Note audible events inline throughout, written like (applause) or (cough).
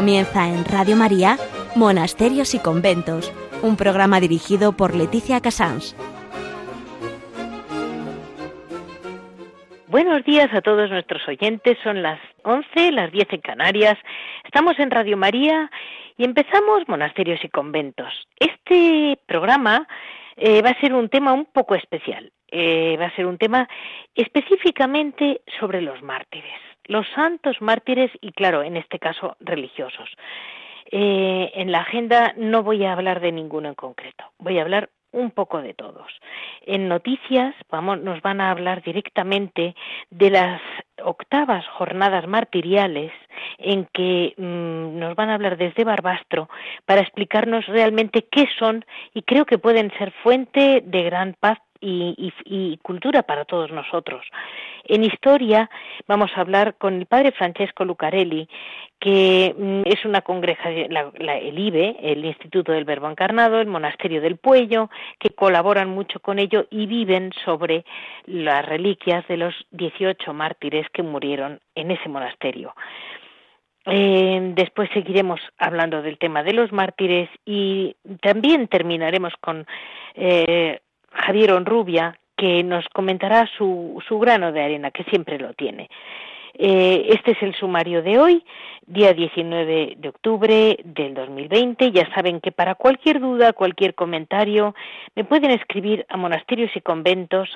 Comienza en Radio María, Monasterios y Conventos, un programa dirigido por Leticia Casans. Buenos días a todos nuestros oyentes, son las 11, las 10 en Canarias. Estamos en Radio María y empezamos Monasterios y Conventos. Este programa eh, va a ser un tema un poco especial. Eh, va a ser un tema específicamente sobre los mártires, los santos mártires y, claro, en este caso, religiosos. Eh, en la agenda no voy a hablar de ninguno en concreto, voy a hablar un poco de todos. En noticias vamos, nos van a hablar directamente de las octavas jornadas martiriales en que mm, nos van a hablar desde Barbastro para explicarnos realmente qué son y creo que pueden ser fuente de gran paz y, cultura para todos nosotros. En historia vamos a hablar con el padre Francesco Lucarelli, que mm, es una congregación, el IBE, el Instituto del Verbo Encarnado, el Monasterio del Puello, que colaboran mucho con ello y viven sobre las reliquias de los 18 mártires que murieron en ese monasterio. Eh, después seguiremos hablando del tema de los mártires y también terminaremos con eh, Javier Onrubia, que nos comentará su, su grano de arena, que siempre lo tiene. Eh, este es el sumario de hoy, día 19 de octubre del 2020. Ya saben que para cualquier duda, cualquier comentario, me pueden escribir a monasterios y conventos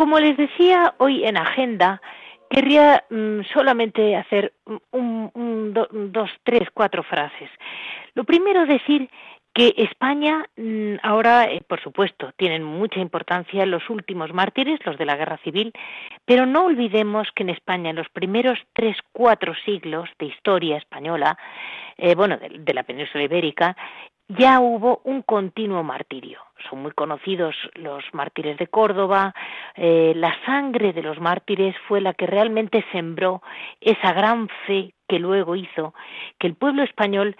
Como les decía hoy en agenda, querría mm, solamente hacer un, dos, tres, cuatro frases. Lo primero, decir que España mm, ahora, eh, por supuesto, tienen mucha importancia los últimos mártires, los de la guerra civil, pero no olvidemos que en España en los primeros tres, cuatro siglos de historia española, eh, bueno, de, la península ibérica, ya hubo un continuo martirio. Son muy conocidos los mártires de Córdoba. Eh, la sangre de los mártires fue la que realmente sembró esa gran fe que luego hizo que el pueblo español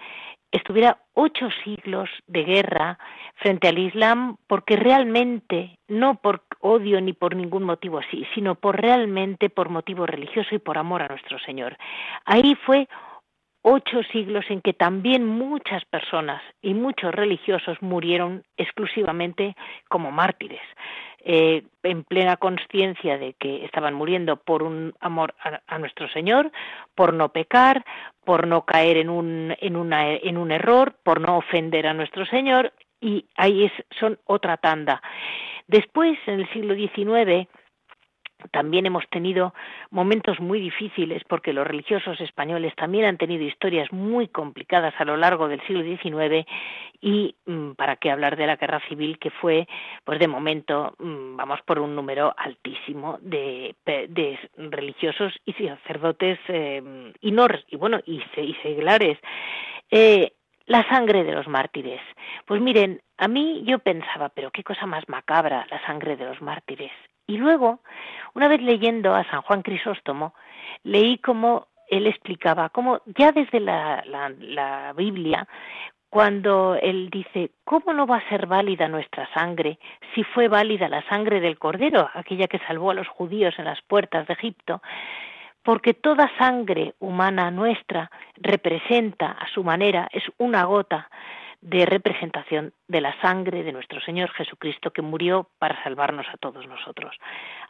estuviera ocho siglos de guerra frente al Islam porque realmente, no por odio ni por ningún motivo así, sino por realmente por motivo religioso y por amor a nuestro Señor. Ahí fue ocho siglos en que también muchas personas y muchos religiosos murieron exclusivamente como mártires, eh, en plena conciencia de que estaban muriendo por un amor a, nuestro Señor, por no pecar, por no caer en un, en, una, en un error, por no ofender a nuestro Señor, y ahí es, son otra tanda. Después, en el siglo XIX, también hemos tenido momentos muy difíciles porque los religiosos españoles también han tenido historias muy complicadas a lo largo del siglo XIX y mm, para qué hablar de la guerra civil que fue, pues de momento, mm, vamos por un número altísimo de, religiosos y sacerdotes eh, y, y bueno y, seglares. Eh, la sangre de los mártires. Pues miren, a mí yo pensaba, pero qué cosa más macabra la sangre de los mártires. Y luego, una vez leyendo a San Juan Crisóstomo, leí cómo él explicaba, cómo ya desde la, la, Biblia, cuando él dice, ¿cómo no va a ser válida nuestra sangre si fue válida la sangre del Cordero, aquella que salvó a los judíos en las puertas de Egipto? Porque toda sangre humana nuestra representa a su manera, es una gota de representación de la sangre de nuestro Señor Jesucristo que murió para salvarnos a todos nosotros.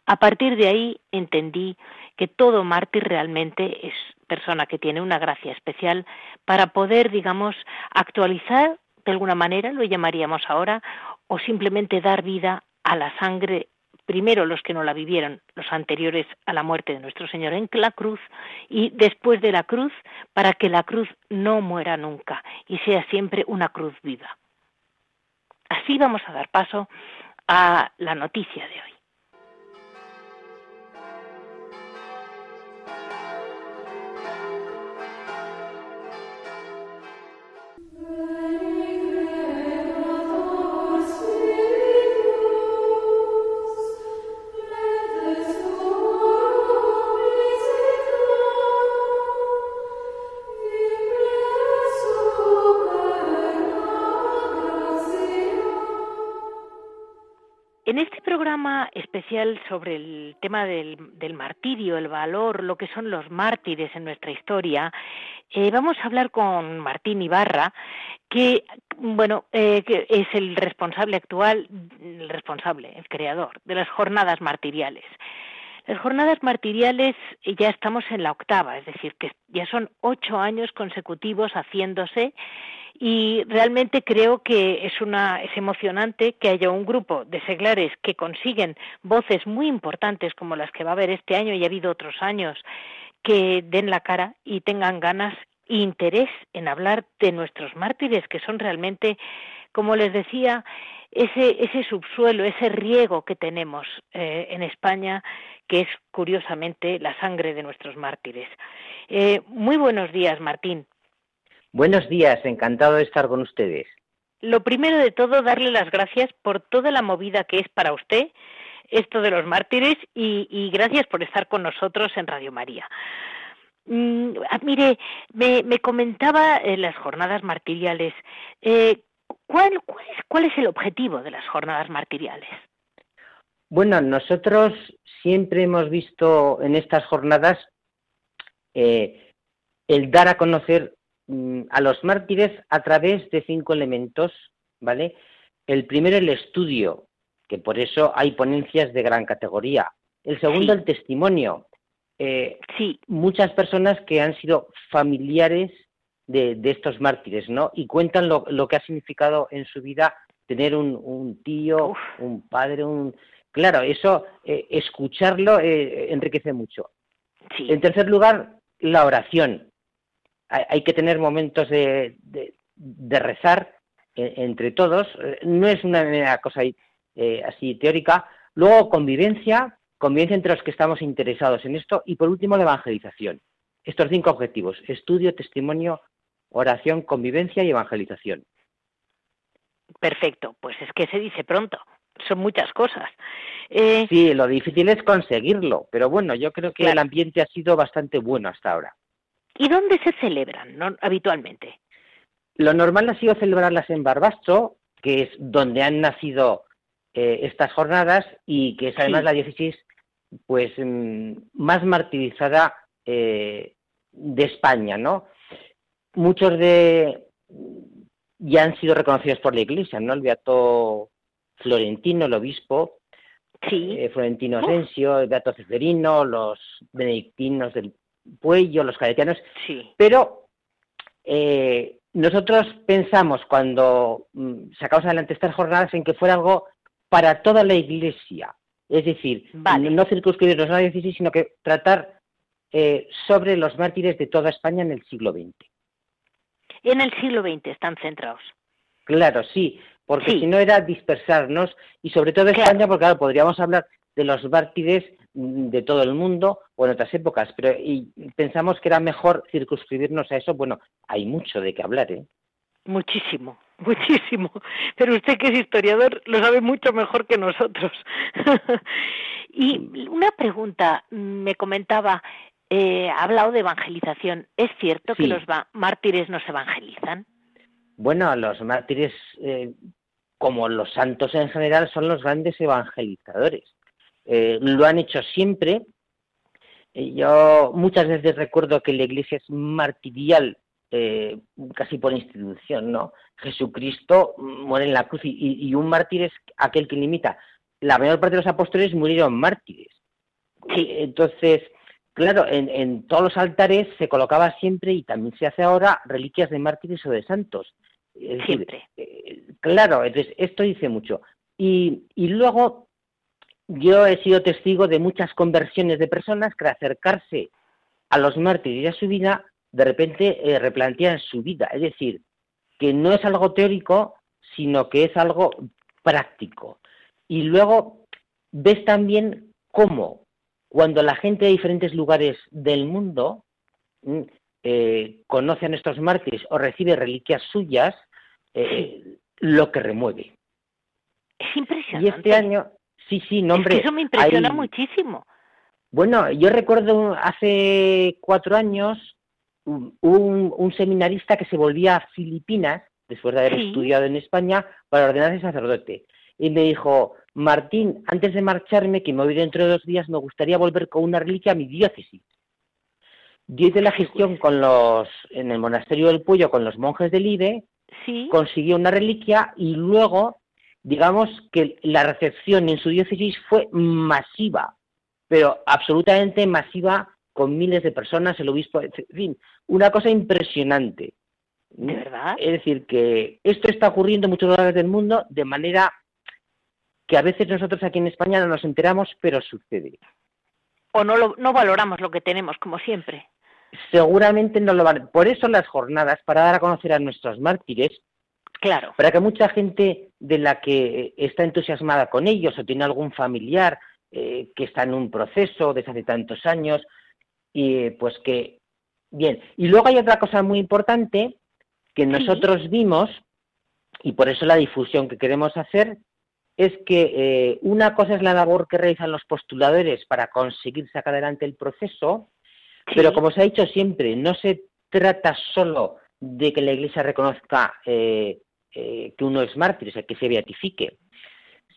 A partir de ahí entendí que todo mártir realmente es persona que tiene una gracia especial para poder, digamos, actualizar de alguna manera, lo llamaríamos ahora, o simplemente dar vida a la sangre primero los que no la vivieron, los anteriores a la muerte de nuestro Señor en la cruz, y después de la cruz, para que la cruz no muera nunca y sea siempre una cruz viva. Así vamos a dar paso a la noticia de hoy. En este programa especial sobre el tema del, martirio, el valor, lo que son los mártires en nuestra historia, eh, vamos a hablar con Martín Ibarra, que bueno, eh, que es el responsable actual, el responsable, el creador de las jornadas martiriales. Las jornadas martiriales ya estamos en la octava, es decir, que ya son ocho años consecutivos haciéndose y realmente creo que es una es emocionante que haya un grupo de seglares que consiguen voces muy importantes como las que va a haber este año y ha habido otros años que den la cara y tengan ganas e interés en hablar de nuestros mártires que son realmente como les decía ese ese subsuelo ese riego que tenemos eh, en España que es curiosamente la sangre de nuestros mártires. Eh, muy buenos días Martín Buenos días, encantado de estar con ustedes. Lo primero de todo, darle las gracias por toda la movida que es para usted esto de los mártires y, gracias por estar con nosotros en Radio María. Mm, ah, mire, me, comentaba en las jornadas martiriales, eh, ¿cuál, cuál, es, el objetivo de las jornadas martiriales? Bueno, nosotros siempre hemos visto en estas jornadas eh, el dar a conocer Mm, a los mártires a través de cinco elementos, ¿vale? El primero, el estudio, que por eso hay ponencias de gran categoría. El segundo, el testimonio. Eh, sí. Muchas personas que han sido familiares de, estos mártires, ¿no? Y cuentan lo, que ha significado en su vida tener un, tío, un padre, un... Claro, eso, eh, escucharlo eh, enriquece mucho. En tercer lugar, la oración hay, que tener momentos de, rezar eh, entre todos. No es una, cosa eh, así teórica. Luego, convivencia, convivencia entre los que estamos interesados en esto. Y por último, la evangelización. Estos cinco objetivos, estudio, testimonio, oración, convivencia y evangelización. Perfecto, pues es que se dice pronto, son muchas cosas. Eh, sí, lo difícil es conseguirlo, pero bueno, yo creo que el ambiente ha sido bastante bueno hasta ahora. ¿Y dónde se celebran habitualmente? Lo normal ha sido celebrarlas en Barbastro, que es donde han nacido eh, estas jornadas y que es además la diócesis pues mm, más martirizada eh, de España, ¿no? Muchos de ya han sido reconocidos por la Iglesia, ¿no? El beato Florentino, el obispo, sí. Eh, Florentino Asensio, el beato Ceferino, los benedictinos del Puello, los cadetianos, sí. pero eh, nosotros pensamos cuando mm, sacamos adelante estas jornadas en que fuera algo para toda la Iglesia, es decir, no circunscribirnos a la diócesis, sino que tratar eh, sobre los mártires de toda España en el siglo XX. En el siglo XX están centrados. Claro, sí, porque si no era dispersarnos y sobre todo España, porque claro, podríamos hablar de los mártires de todo el mundo o en otras épocas, pero y pensamos que era mejor circunscribirnos a eso. Bueno, hay mucho de qué hablar, ¿eh? Muchísimo, (laughs) muchísimo. Pero usted que es historiador lo sabe mucho mejor que nosotros. (laughs) y una pregunta, me comentaba, eh, ha hablado de evangelización. ¿Es cierto que los mártires no se evangelizan? Bueno, los mártires, eh, como los santos en general, son los grandes evangelizadores. Eh, lo han hecho siempre. Eh, yo muchas veces recuerdo que la iglesia es martirial eh, casi por institución, ¿no? Jesucristo muere en la cruz y, un mártir es aquel que limita. La mayor parte de los apóstoles murieron mártires. entonces, claro, en, todos los altares se colocaba siempre, y también se hace ahora, reliquias de mártires o de santos. siempre. claro, entonces esto dice mucho. Y, y luego yo he sido testigo de muchas conversiones de personas que al acercarse a los mártires y a su vida, de repente eh, replantean su vida. Es decir, que no es algo teórico, sino que es algo práctico. Y luego ves también cómo cuando la gente de diferentes lugares del mundo mm, eh, conoce a estos mártires o recibe reliquias suyas, eh, lo que remueve. Es impresionante. Y este año, Sí, sí, nombre. eso me impresiona muchísimo. Bueno, yo recuerdo hace cuatro años un, un, seminarista que se volvía a Filipinas después de haber estudiado en España para ordenarse sacerdote. y me dijo, Martín, antes de marcharme, que me voy dentro de dos días, me gustaría volver con una reliquia a mi diócesis. Yo de la gestión con los, en el monasterio del Puyo con los monjes del IDE, Sí. consiguió una reliquia y luego, digamos que la recepción en su diócesis fue masiva, pero absolutamente masiva, con miles de personas, el obispo, en fin, una cosa impresionante. ¿De verdad? Es decir, que esto está ocurriendo en muchos lugares del mundo de manera que a veces nosotros aquí en España no nos enteramos, pero sucede. O no, lo, no valoramos lo que tenemos, como siempre. Seguramente no lo van. Por eso las jornadas, para dar a conocer a nuestros mártires, Claro. para que mucha gente de la que está entusiasmada con ellos o tiene algún familiar eh, que está en un proceso desde hace tantos años, y eh, pues que, bien. Y luego hay otra cosa muy importante que nosotros vimos, y por eso la difusión que queremos hacer, es que eh, una cosa es la labor que realizan los postuladores para conseguir sacar adelante el proceso, Sí. pero como se ha dicho siempre, no se trata solo de que la Iglesia reconozca eh, eh, que uno es mártir, o sea, que se beatifique,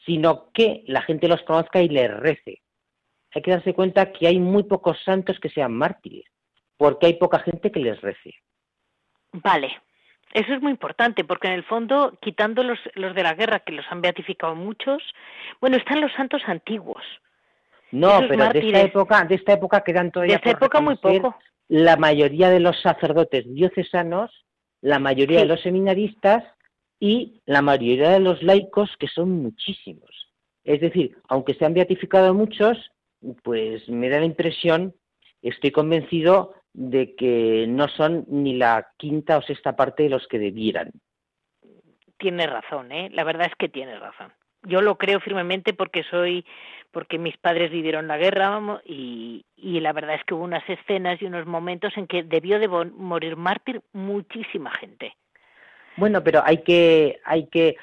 sino que la gente los conozca y les rece. Hay que darse cuenta que hay muy pocos santos que sean mártires, porque hay poca gente que les rece. Vale. Eso es muy importante, porque en el fondo, quitando los, los de la guerra, que los han beatificado muchos, bueno, están los santos antiguos. No, Esos pero de esta época, de esta época quedan De todavía esta por época muy poco. la mayoría de los sacerdotes diocesanos, la mayoría Sí. de los seminaristas y la mayoría de los laicos, que son muchísimos. Es decir, aunque se han beatificado muchos, pues me da la impresión, estoy convencido de que no son ni la quinta o sexta parte de los que debieran. Tiene razón, ¿eh? La verdad es que tiene razón. Yo lo creo firmemente porque soy, porque mis padres vivieron la guerra y, y la verdad es que hubo unas escenas y unos momentos en que debió de morir mártir muchísima gente. Bueno, pero hay que, hay que,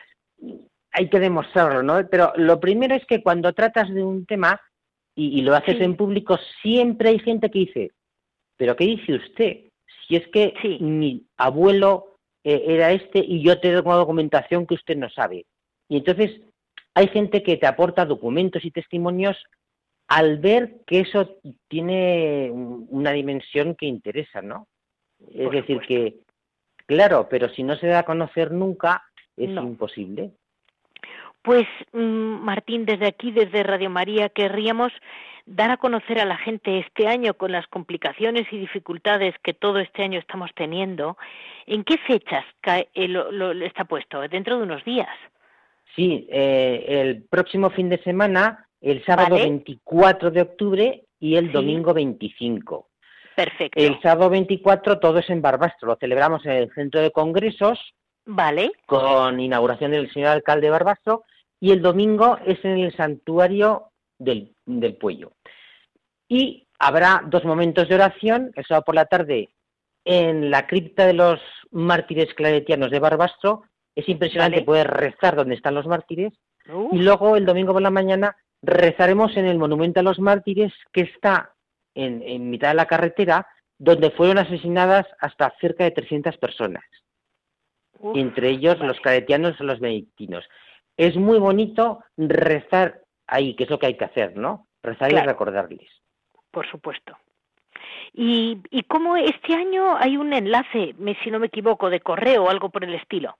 hay que demostrarlo, ¿no? Pero lo primero es que cuando tratas de un tema y, y lo haces Sí. en público, siempre hay gente que dice, ¿pero qué dice usted? Si es que Sí. mi abuelo eh, era este y yo tengo documentación que usted no sabe. Y entonces hay gente que te aporta documentos y testimonios al ver que eso tiene un- una dimensión que interesa, ¿no? Es Por decir, supuesto. que, claro, pero si no se da a conocer nunca, es No. imposible. Pues, mm, Martín, desde aquí, desde Radio María, querríamos dar a conocer a la gente este año, con las complicaciones y dificultades que todo este año estamos teniendo, ¿en qué fechas cae- eh, lo- lo- está puesto? Dentro de unos días. Sí, eh, el próximo fin de semana, el sábado Vale. 24 de octubre y el Sí. domingo 25. Perfecto. El sábado 24 todo es en Barbastro, lo celebramos en el centro de congresos Vale, con inauguración del señor alcalde de Barbastro y el domingo es en el santuario del, del Puello. Y habrá dos momentos de oración, el sábado por la tarde en la cripta de los mártires claretianos de Barbastro. Es impresionante Vale. poder rezar donde están los mártires. Y luego el domingo por la mañana rezaremos en el monumento a los mártires que está en, en mitad de la carretera donde fueron asesinadas hasta cerca de 300 personas uf, entre ellos vale. los caretianos o los benedictinos. Es muy bonito rezar ahí, que es lo que hay que hacer, ¿no? Rezar y recordarles. por supuesto. Y, y cómo este año hay un enlace, si no me equivoco, de correo o algo por el estilo.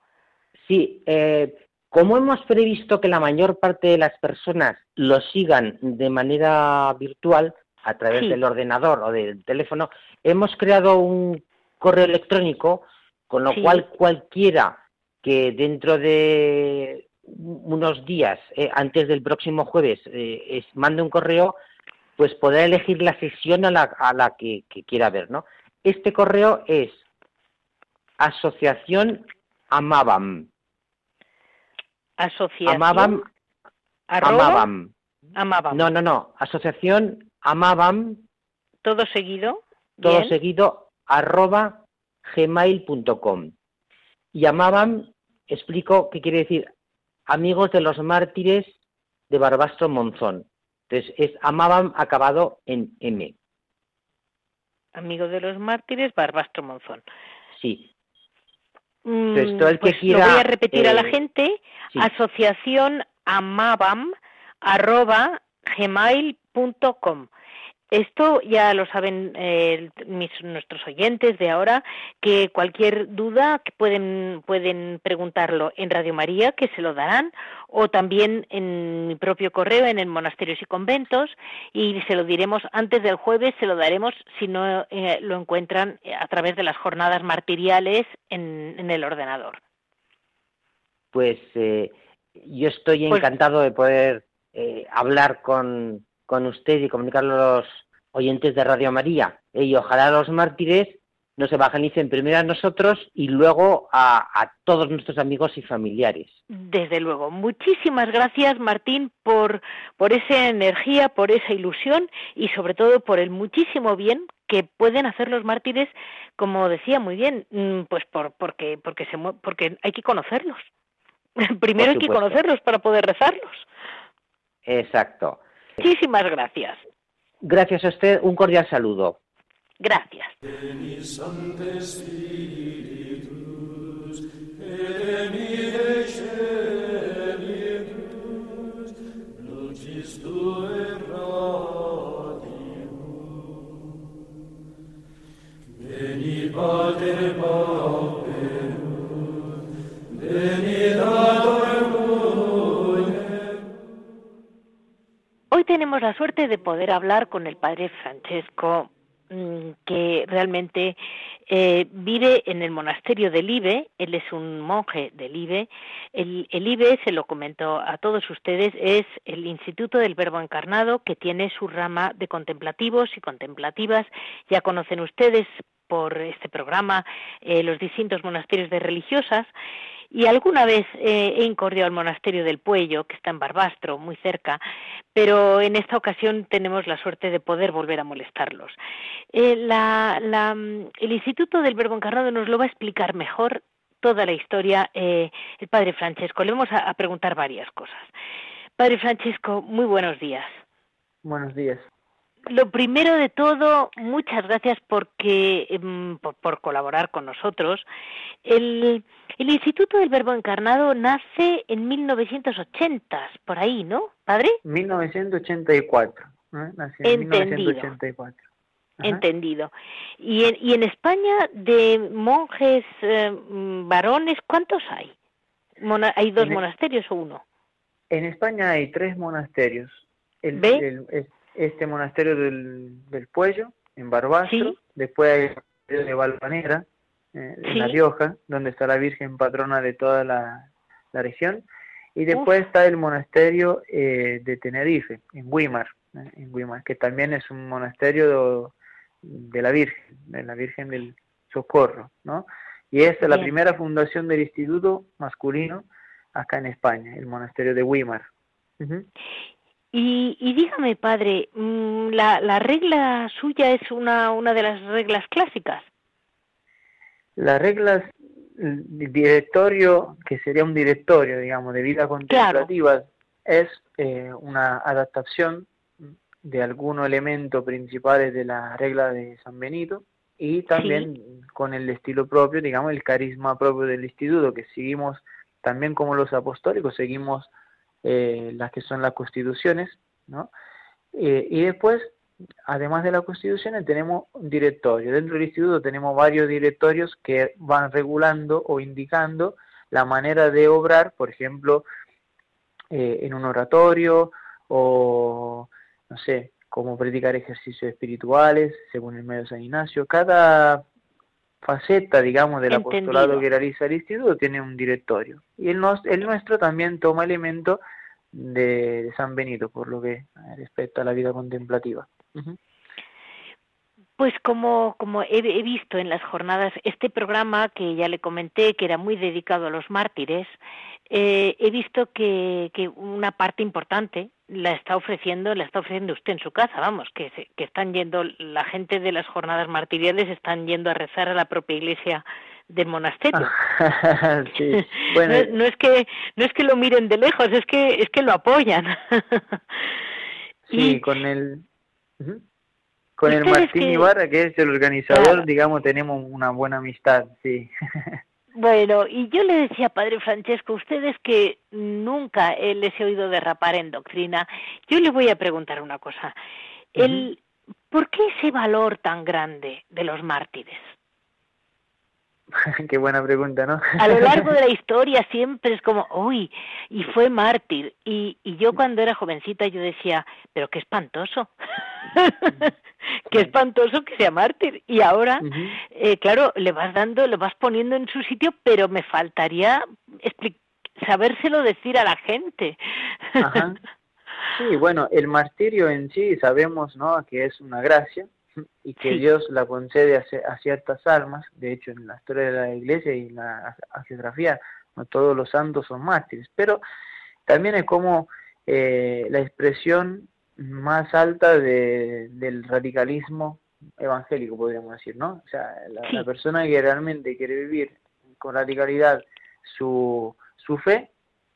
Sí, eh, como hemos previsto que la mayor parte de las personas lo sigan de manera virtual, a través Sí. del ordenador o del teléfono, hemos creado un correo electrónico, con lo Sí. cual cualquiera que dentro de unos días, eh, antes del próximo jueves, eh, es- mande un correo, pues podrá elegir la sesión a la, a la que, que quiera ver, ¿no? Este correo es asociación Amabam. Asociación. Amabam, Amabam. Amabam. No, no, no. Asociación Amabam, Todo seguido. todo Bien. seguido, arroba gmail.com. Y Amabam, explico qué quiere decir amigos de los mártires de Barbastro Monzón. Entonces, es Amabam acabado en M. Amigo de los mártires, Barbastro Monzón. Sí, Mm, Entonces, todo el que pues quiera, lo voy a repetir a la eh, gente. sí. Asociación Esto ya lo saben eh, nuestros oyentes de ahora, que cualquier duda pueden, pueden preguntarlo en Radio María, que se lo darán, o también en mi propio correo, en el Monasterios y Conventos, y se lo diremos antes del jueves, se lo daremos si no eh, lo encuentran a través de las jornadas martiriales en, el ordenador. Pues eh, yo estoy pues encantado de poder hablar con, con usted y comunicarlo a los oyentes de Radio María. Y ojalá los mártires nos evangelicen primero a nosotros y luego a, todos nuestros amigos y familiares. Desde luego. Muchísimas gracias, Martín, por, por esa energía, por esa ilusión y sobre todo por el muchísimo bien que pueden hacer los mártires, como decía muy bien, mm, pues por, porque, porque, se, porque hay que conocerlos. (laughs) Primero hay que conocerlos para poder rezarlos. Exacto. Muchísimas gracias. Gracias a usted, un cordial saludo. Gracias. Hoy tenemos la suerte de poder hablar con el padre Francesco, mm, que realmente eh, vive en el monasterio del Ibe, él es un monje del Ibe. El, el Ibe, se lo comento a todos ustedes, es el Instituto del Verbo Encarnado que tiene su rama de contemplativos y contemplativas. Ya conocen ustedes por este programa eh, los distintos monasterios de religiosas y alguna vez eh, he incorrido al monasterio del Puello, que está en Barbastro, muy cerca, pero en esta ocasión tenemos la suerte de poder volver a molestarlos. Eh, mm, el Instituto del Verbo Encarnado nos lo va a explicar mejor toda la historia eh, el Padre Francesco. Le vamos a, preguntar varias cosas. Padre Francesco, muy buenos días. Buenos días. Lo primero de todo, muchas gracias porque, em, por, colaborar con nosotros. El, el, Instituto del Verbo Encarnado nace en 1980, por ahí, ¿no, padre? 1984. ¿eh? Nació en Entendido. 1984. Entendido. ¿Y en, y en España, de monjes eh, varones, cuántos hay? ¿Hay dos e- monasterios o uno? En España hay tres monasterios. El, ¿Ve? Este monasterio del, del Puello, en Barbastro, después hay el de Valvanera, eh, en La Rioja, donde está la Virgen patrona de toda la, región, y después está el monasterio eh, de Tenerife, en Guimar, eh, en Guimar, que también es un monasterio de, la Virgen, de la Virgen del Socorro, ¿no? Y es la primera fundación del instituto masculino acá en España, el monasterio de Guimar. Y, y dígame, padre, mm, ¿la, ¿la regla suya es una, una de las reglas clásicas? Las reglas, el directorio, que sería un directorio, digamos, de vida contemplativa, es eh, una adaptación de algunos elementos principales de la regla de San Benito y también con el estilo propio, digamos, el carisma propio del instituto, que seguimos también como los apostólicos, seguimos eh, las que son las constituciones, ¿no? Eh, y después, además de las constituciones, tenemos un directorio. Dentro del instituto tenemos varios directorios que van regulando o indicando la manera de obrar, por ejemplo, eh, en un oratorio o, no sé, cómo predicar ejercicios espirituales según el medio de San Ignacio. Cada faceta, digamos, del apostolado que realiza el instituto tiene un directorio. Y el, el nuestro también toma elementos de, San Benito, por lo que respecta a la vida contemplativa. Pues como, como he, visto en las jornadas, este programa que ya le comenté, que era muy dedicado a los mártires, eh, he visto que, que, una parte importante la está ofreciendo, la está ofreciendo usted en su casa, vamos, que, que están yendo, la gente de las jornadas martiriales están yendo a rezar a la propia iglesia del monasterio. (laughs) (laughs) no, es que no es que lo miren de lejos, es que es que lo apoyan. (laughs) sí, con el con el Martín Ibarra, que es el organizador, digamos, tenemos una buena amistad, sí. (laughs) Bueno, y yo le decía, Padre Francesco, ustedes que nunca les he oído derrapar en doctrina, yo le voy a preguntar una cosa. El, ¿Por qué ese valor tan grande de los mártires? (laughs) Qué buena pregunta, ¿no? A lo largo de la (laughs) historia siempre es como, uy, y fue mártir. Y, y yo cuando era jovencita yo decía, pero qué espantoso, (laughs) qué espantoso que sea mártir. Y ahora, eh, claro, le vas dando, lo vas poniendo en su sitio, pero me faltaría sabérselo decir a la gente. Sí, bueno, el martirio en sí sabemos, ¿no? Que es una gracia, (laughs) y que Dios la concede a, ciertas almas. De hecho, en la historia de la iglesia y en la geografía, no todos los santos son mártires, pero también es como eh, la expresión más alta del radicalismo evangélico, podríamos decir, ¿no? O sea, la, persona que realmente quiere vivir con radicalidad su, su fe,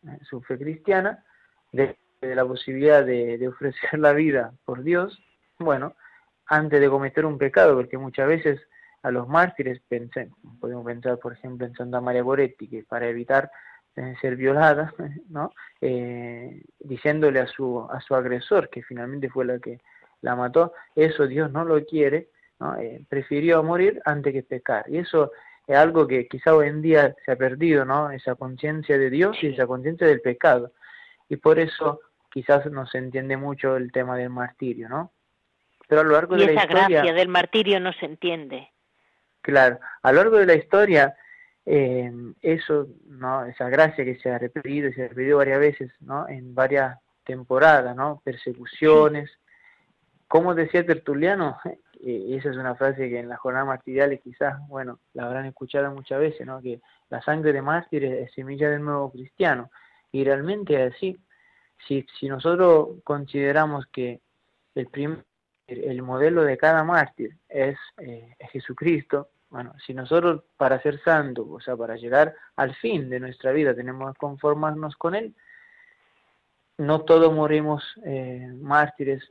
eh, su fe cristiana, de, la posibilidad de, de ofrecer (laughs) la vida por Dios, bueno, antes de cometer un pecado, porque muchas veces a los mártires, pensé, podemos pensar por ejemplo en Santa María Goretti, que para evitar eh, ser violada, (laughs) ¿no? Eh, diciéndole a su, a su agresor, que finalmente fue la que la mató, eso Dios no lo quiere, ¿no? Eh, prefirió morir antes que pecar. Y eso es algo que quizá hoy en día se ha perdido, ¿no? Esa conciencia de Dios y esa conciencia del pecado. Y por eso quizás no se entiende mucho el tema del martirio, ¿no? Pero a lo largo de la esa gracia del martirio no se entiende. Claro, a lo largo de la historia, eh, eso, ¿no? esa gracia que se ha repetido y se ha repetido varias veces, ¿no? En varias temporadas, ¿no? Persecuciones. Como decía Tertuliano, y (laughs) esa es una frase que en las jornadas martiriales quizás, bueno, la habrán escuchado muchas veces, ¿no? Que la sangre de mártires es semilla del nuevo cristiano. Y realmente es así. Si, si nosotros consideramos que el primer el modelo de cada mártir es, eh, Jesucristo, bueno, si nosotros para ser santos, o sea, para llegar al fin de nuestra vida tenemos que conformarnos con Él, no todos morimos eh, mártires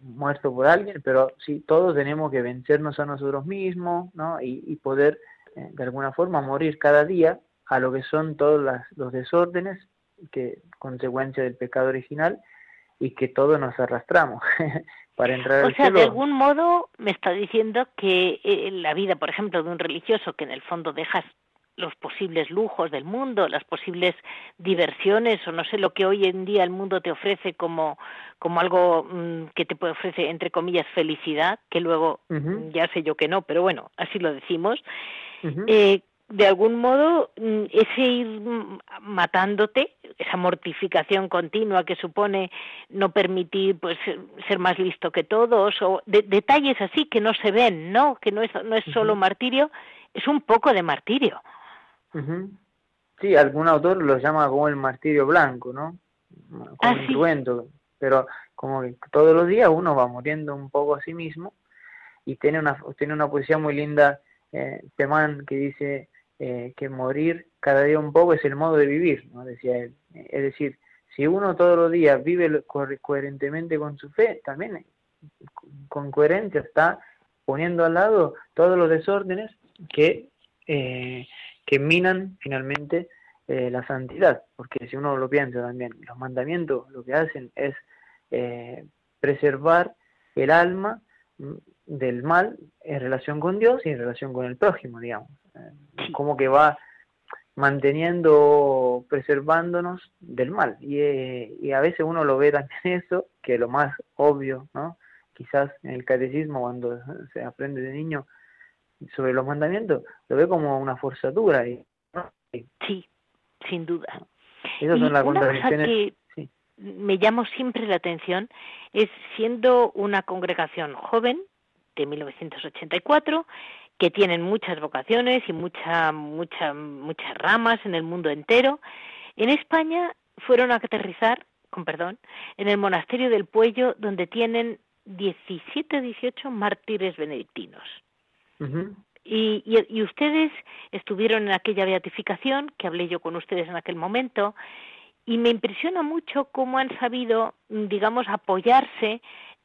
muertos por alguien, pero sí todos tenemos que vencernos a nosotros mismos, ¿no? Y, poder eh, de alguna forma morir cada día a lo que son todos los desórdenes que consecuencia del pecado original y que todos nos arrastramos. (laughs) o sea, de algún modo me está diciendo que eh, la vida, por ejemplo, de un religioso que en el fondo dejas los posibles lujos del mundo, las posibles diversiones o no sé lo que hoy en día el mundo te ofrece como, como algo mm, que te puede ofrecer entre comillas felicidad, que luego ya sé yo que no, pero bueno, así lo decimos. eh, de algún modo mm, ese ir matándote, esa mortificación continua que supone no permitir pues ser más listo que todos o detalles así que no se ven, ¿no? Que no es no es solo martirio, es un poco de martirio. Sí, algún autor lo llama como el martirio blanco, ¿no? Como ah, pero como que todos los días uno va muriendo un poco a sí mismo y tiene una tiene una poesía muy linda eh, Temán que dice eh, que morir cada día un poco es el modo de vivir, ¿no? decía él. Es decir, si uno todos los días vive coherentemente con su fe, también con coherencia está poniendo al lado todos los desórdenes que, eh, que minan finalmente eh, la santidad, porque si uno lo piensa también, los mandamientos lo que hacen es preservar el alma mm, del mal en relación con Dios y en relación con el prójimo, digamos como que va manteniendo, preservándonos del mal. Y, y, a veces uno lo ve también (laughs) eso, que lo más obvio, ¿no? Quizás en el catecismo, cuando se aprende de niño sobre los mandamientos, lo ve como una forzatura. Y, Sí, sin duda. Esas son las contradicciones. Que me llamó siempre la atención es siendo una congregación joven de 1984 que tienen muchas vocaciones y mucha, mucha, muchas ramas en el mundo entero. En España fueron a aterrizar, con perdón, en el monasterio del Puello, donde tienen 17, 18 mártires benedictinos. y, y, ustedes estuvieron en aquella beatificación, que hablé yo con ustedes en aquel momento, y me impresiona mucho cómo han sabido, digamos, apoyarse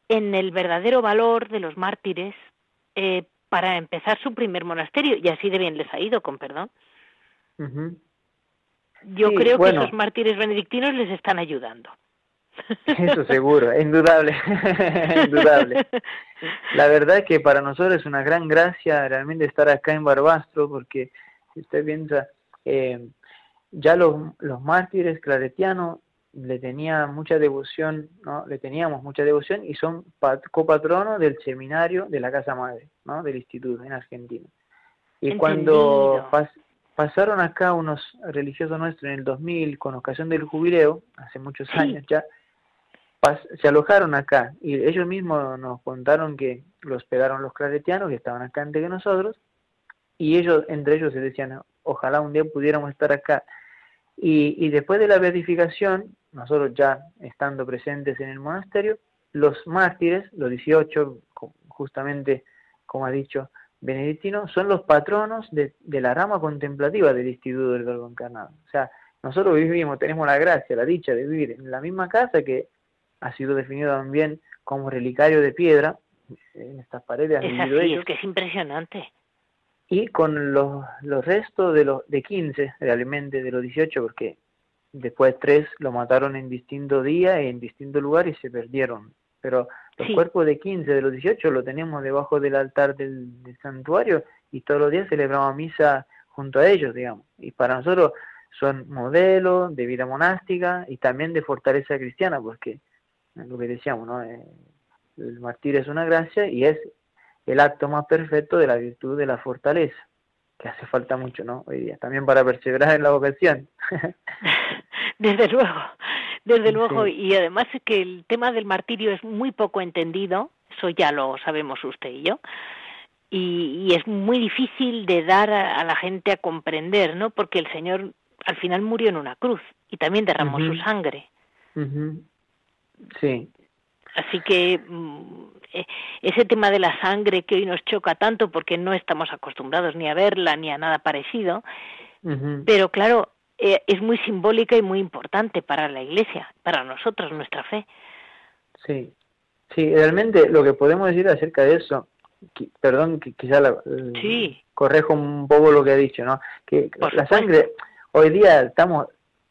en el verdadero valor de los mártires eh, para empezar su primer monasterio y así de bien les ha ido, con perdón. Yo creo que esos mártires benedictinos les están ayudando. Eso seguro, indudable, (laughs) indudable. (laughs) La verdad es que para nosotros es una gran gracia realmente estar acá en Barbastro, porque si usted piensa, eh, ya los, los mártires claretianos le tenía mucha devoción, ¿no? Le teníamos mucha devoción y son copatronos del seminario de la Casa Madre, ¿no? Del instituto en Argentina. Y cuando pasaron acá unos religiosos nuestros en el 2000 con ocasión del jubileo, hace muchos años ya, se alojaron acá y ellos mismos nos contaron que los hospedaron los claretianos que estaban acá antes que nosotros y ellos entre ellos se decían ojalá un día pudiéramos estar acá y, y después de la beatificación nosotros ya estando presentes en el monasterio los mártires los 18 justamente como ha dicho Benedictino son los patronos de, de la rama contemplativa del Instituto del Verbo Encarnado o sea nosotros vivimos, tenemos la gracia, la dicha de vivir en la misma casa que ha sido definido también como relicario de piedra en estas paredes. Es así, es que es impresionante. Y con los, los restos de los de 15, realmente de los 18, porque después tres lo mataron en distintos días y en distintos lugares y se perdieron. Pero los cuerpos de 15 de los 18 lo tenemos debajo del altar del, del santuario y todos los días celebramos misa junto a ellos, digamos. Y para nosotros son modelos de vida monástica y también de fortaleza cristiana, porque lo que decíamos, ¿no? Eh, el martirio es una gracia y es el acto más perfecto de la virtud de la fortaleza, que hace falta mucho, ¿no? Hoy día, también para perseverar en la vocación. (laughs) desde luego, desde luego, y además es que el tema del martirio es muy poco entendido, eso ya lo sabemos usted y yo, y, es muy difícil de dar a, la gente a comprender, ¿no? Porque el Señor al final murió en una cruz y también derramó su sangre. Sí. Así que mm, ese tema de la sangre que hoy nos choca tanto porque no estamos acostumbrados ni a verla ni a nada parecido, pero claro, eh, es muy simbólica y muy importante para la Iglesia, para nosotros, nuestra fe. Sí, sí, realmente lo que podemos decir acerca de eso, perdón, que quizá la, sí. correjo un poco lo que ha dicho, ¿no? Que la sangre, hoy día estamos,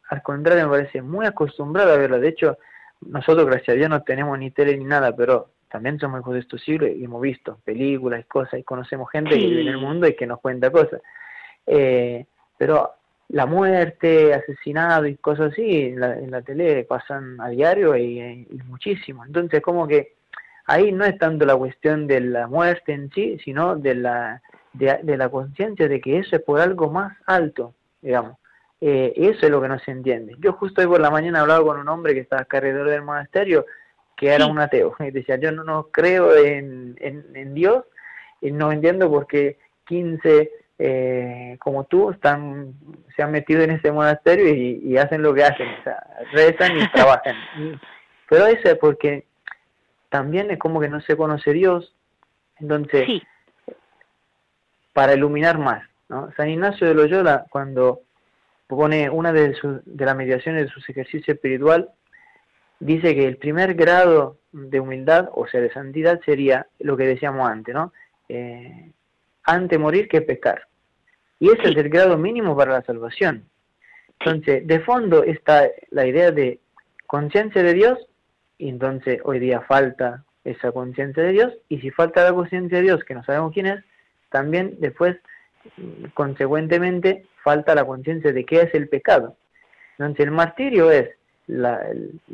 al contrario, me parece muy acostumbrados a verla. De hecho, nosotros, gracias a Dios, no tenemos ni tele ni nada, pero también somos hijos de estos siglos y hemos visto películas y cosas y conocemos gente que vive en el mundo y que nos cuenta cosas. Eh, pero la muerte, asesinado y cosas así en la, en la tele pasan a diario y, muchísimo. Entonces, como que ahí no es tanto la cuestión de la muerte en sí, sino de la, de, de la conciencia de que eso es por algo más alto, digamos. Eh, eso es lo que no se entiende. Yo justo hoy por la mañana hablaba con un hombre que estaba alrededor del monasterio, que era un ateo, (laughs) y decía, yo no, no creo en, en, Dios, y no entiendo por qué 15 eh, como tú están se han metido en ese monasterio y, hacen lo que hacen, o sea, rezan y (laughs) trabajan. Pero eso es porque también es como que no se conoce Dios, entonces, para iluminar más, ¿no? San Ignacio de Loyola, cuando pone una de, de las mediaciones de sus ejercicios espiritual, dice que el primer grado de humildad, o sea, de santidad, sería lo que decíamos antes, ¿no? Eh, antes morir que pecar. Y ese es el grado mínimo para la salvación. Entonces, de fondo está la idea de conciencia de Dios, y entonces hoy día falta esa conciencia de Dios, y si falta la conciencia de Dios, que no sabemos quién es, también después, consecuentemente, falta la conciencia de qué es el pecado. Entonces el martirio es la,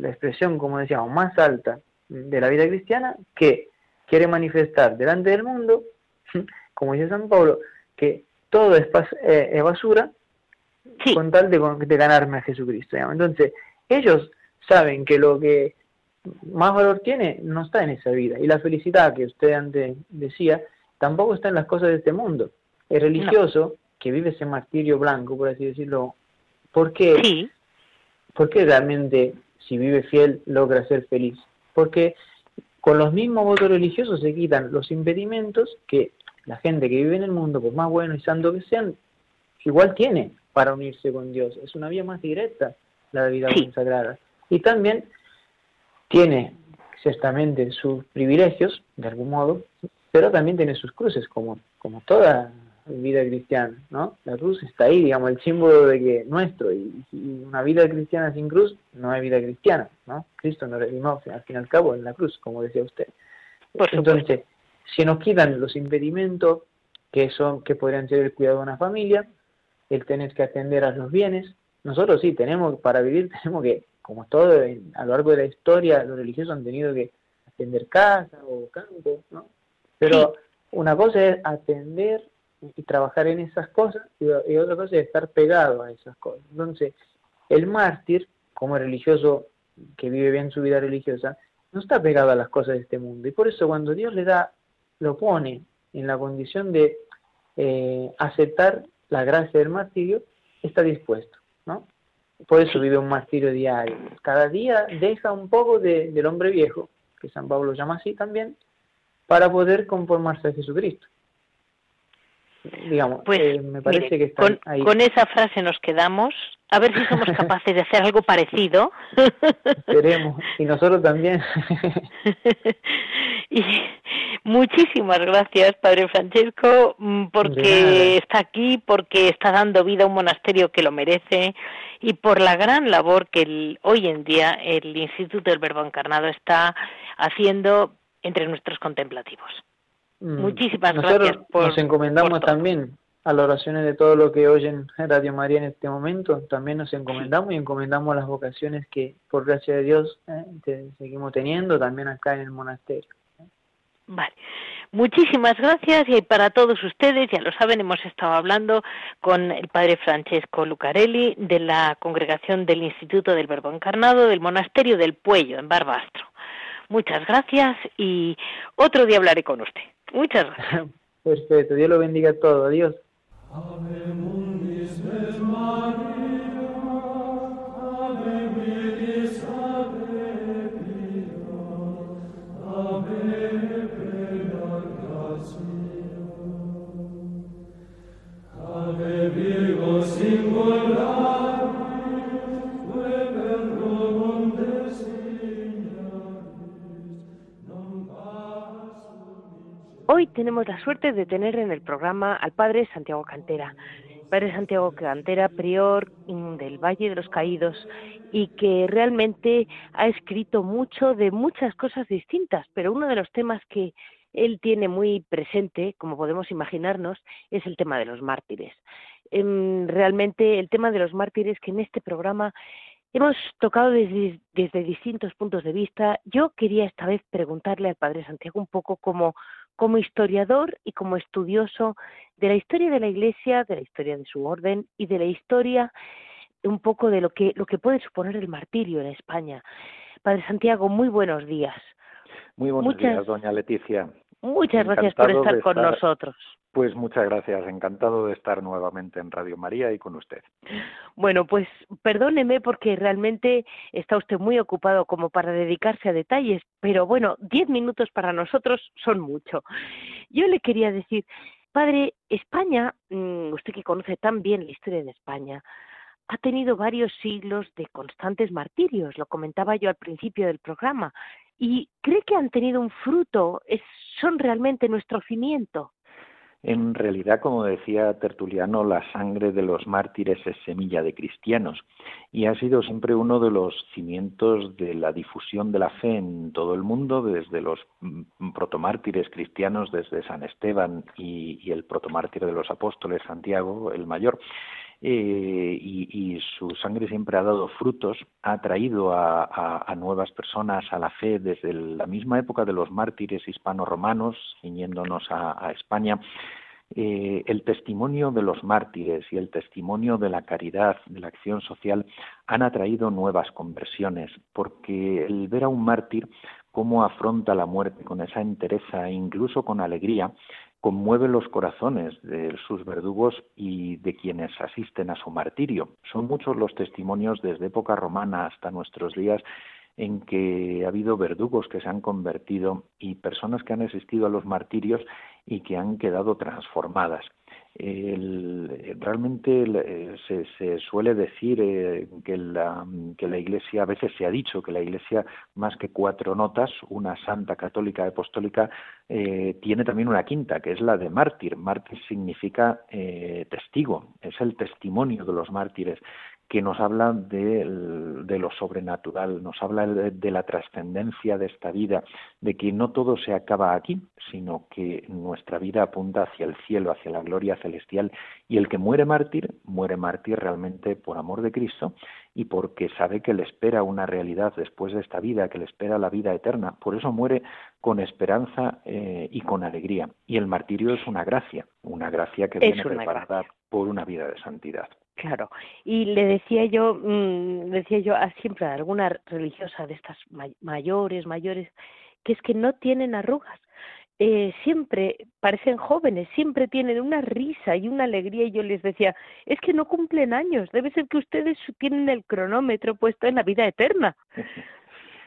expresión, como decíamos, más alta de la vida cristiana que quiere manifestar delante del mundo, (laughs) como dice San Pablo, que todo es, eh, basura con tal de, de, ganarme a Jesucristo. Entonces ellos saben que lo que más valor tiene no está en esa vida. Y la felicidad que usted antes decía, tampoco está en las cosas de este mundo. El religioso que vive ese martirio blanco, por así decirlo, ¿por qué, realmente si vive fiel logra ser feliz? Porque con los mismos votos religiosos se quitan los impedimentos que la gente que vive en el mundo, por más bueno y santo que sean, igual tiene para unirse con Dios. Es una vía más directa la vida consagrada. Y también tiene ciertamente sus privilegios, de algún modo, pero también tiene sus cruces, como, como toda vida cristiana, ¿no? La cruz está ahí, digamos, el símbolo de que nuestro, y, una vida cristiana sin cruz no es vida cristiana, ¿no? Cristo nos redimió al fin y al cabo en la cruz, como decía usted. Entonces, si nos quitan los impedimentos que son, que podrían ser el cuidado de una familia, el tener que atender a los bienes, nosotros sí tenemos, para vivir (laughs) tenemos que, como todo a lo largo de la historia, los religiosos han tenido que atender casa o campo, ¿no? Pero una cosa es atender y trabajar en esas cosas y, otra cosa es estar pegado a esas cosas. Entonces, el mártir, como religioso que vive bien su vida religiosa, no está pegado a las cosas de este mundo. Y por eso cuando Dios le da, lo pone en la condición de eh, aceptar la gracia del martirio, está dispuesto, ¿no? Por eso vive un martirio diario. Cada día deja un poco del hombre viejo, que San Pablo llama así también, para poder conformarse a Jesucristo digamos, pues, eh, me parece que con, con esa frase nos quedamos. A ver si somos capaces de hacer algo parecido. (laughs) Esperemos, y nosotros también. (laughs) y muchísimas gracias, Padre Francesco, mm, porque está aquí, porque está dando vida a un monasterio que lo merece y por la gran labor que hoy en día el Instituto del Verbo Encarnado está haciendo entre nuestros contemplativos. Mm. Muchísimas gracias por. Nos encomendamos también a las oraciones de todo lo que oyen Radio María en este momento. También nos encomendamos y encomendamos las vocaciones que, por gracia de Dios, eh, seguimos teniendo también acá en el monasterio. Vale. Muchísimas gracias y para todos ustedes, ya lo saben, hemos estado hablando con el padre Francesco Lucarelli de la congregación del Instituto del Verbo Encarnado del Monasterio del Puello en Barbastro. Muchas gracias y otro día hablaré con usted. Muchas gracias. Perfecto, Dios lo bendiga a todos. Adiós. Hoy tenemos la suerte de tener en el programa al Padre Santiago Cantera. Padre Santiago Cantera, prior del Valle de los Caídos, y que realmente ha escrito mucho de muchas cosas distintas, pero uno de los temas que él tiene muy presente, como podemos imaginarnos, es el tema de los mártires. Em, realmente el tema de los mártires que en este programa hemos tocado desde, desde distintos puntos de vista. Yo quería esta vez preguntarle al Padre Santiago un poco cómo como historiador y como estudioso de la historia de la Iglesia, de la historia de su orden y de la historia un poco de lo que, lo que puede suponer el martirio en España. Padre Santiago, muy buenos días. Muy buenos días, doña Leticia. Muchas gracias por estar con nosotros. Pues muchas gracias, encantado de estar nuevamente en Radio María y con usted. Bueno, pues perdóneme porque realmente está usted muy ocupado como para dedicarse a detalles, pero bueno, diez minutos para nosotros son mucho. Yo le quería decir, padre, España, mm, usted que conoce tan bien la historia de España, ha tenido varios siglos de constantes martirios, lo comentaba yo al principio del programa, y cree que han tenido un fruto, son realmente nuestro cimiento. En realidad, como decía Tertuliano, la sangre de los mártires es semilla de cristianos y ha sido siempre uno de los cimientos de la difusión de la fe en todo el mundo, desde los mm, protomártires cristianos, desde San Esteban y, el protomártir de los apóstoles, Santiago el Mayor. Eh, y, su sangre siempre ha dado frutos, ha traído a, nuevas personas a la fe desde la misma época de los mártires hispano-romanos, ciñéndonos a, España. Eh, el testimonio de los mártires y el testimonio de la caridad, de la acción social, han atraído nuevas conversiones, porque el ver a un mártir cómo afronta la muerte con esa entereza e incluso con alegría, conmueve los corazones de sus verdugos y de quienes asisten a su martirio. Son muchos los testimonios desde época romana hasta nuestros días en que ha habido verdugos que se han convertido y personas que han asistido a los martirios y que han quedado transformadas. Realmente eh, se, suele decir eh, que, la, que la Iglesia, a veces se ha dicho que la Iglesia, más que cuatro notas, una santa católica apostólica, eh, tiene también una quinta, que es la de mártir. Mártir significa testigo, es el testimonio de los mártires que nos habla de, lo sobrenatural, nos habla de, la trascendencia de esta vida, de que no todo se acaba aquí, sino que nuestra vida apunta hacia el cielo, hacia la gloria celestial, y el que muere mártir, muere mártir realmente por amor de Cristo y porque sabe que le espera una realidad después de esta vida, que le espera la vida eterna. Por eso muere con esperanza eh, y con alegría. Y el martirio es una gracia, una gracia que viene preparada por una vida de santidad. Claro, y le decía yo, mm, decía yo a siempre a alguna religiosa de estas mayores, mayores, que es que no tienen arrugas, eh, siempre parecen jóvenes, siempre tienen una risa y una alegría. Y yo les decía, es que no cumplen años, debe ser que ustedes tienen el cronómetro puesto en la vida eterna. (laughs)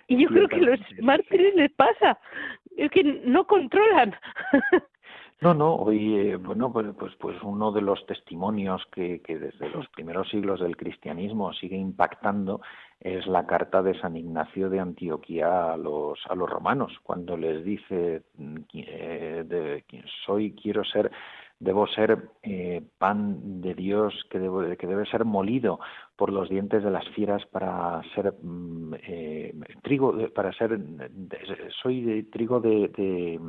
Y yo creo que a los mártires les pasa, es que no controlan. (laughs) No, no, hoy, eh, bueno, pues, pues, pues uno de los testimonios que, desde los primeros siglos del cristianismo sigue impactando es la carta de San Ignacio de Antioquía a los, a los romanos, cuando les dice, eh, de soy, quiero ser debo ser eh, pan de Dios que, que debe ser molido por los dientes de las fieras para ser mm, eh, trigo para ser soy de trigo de,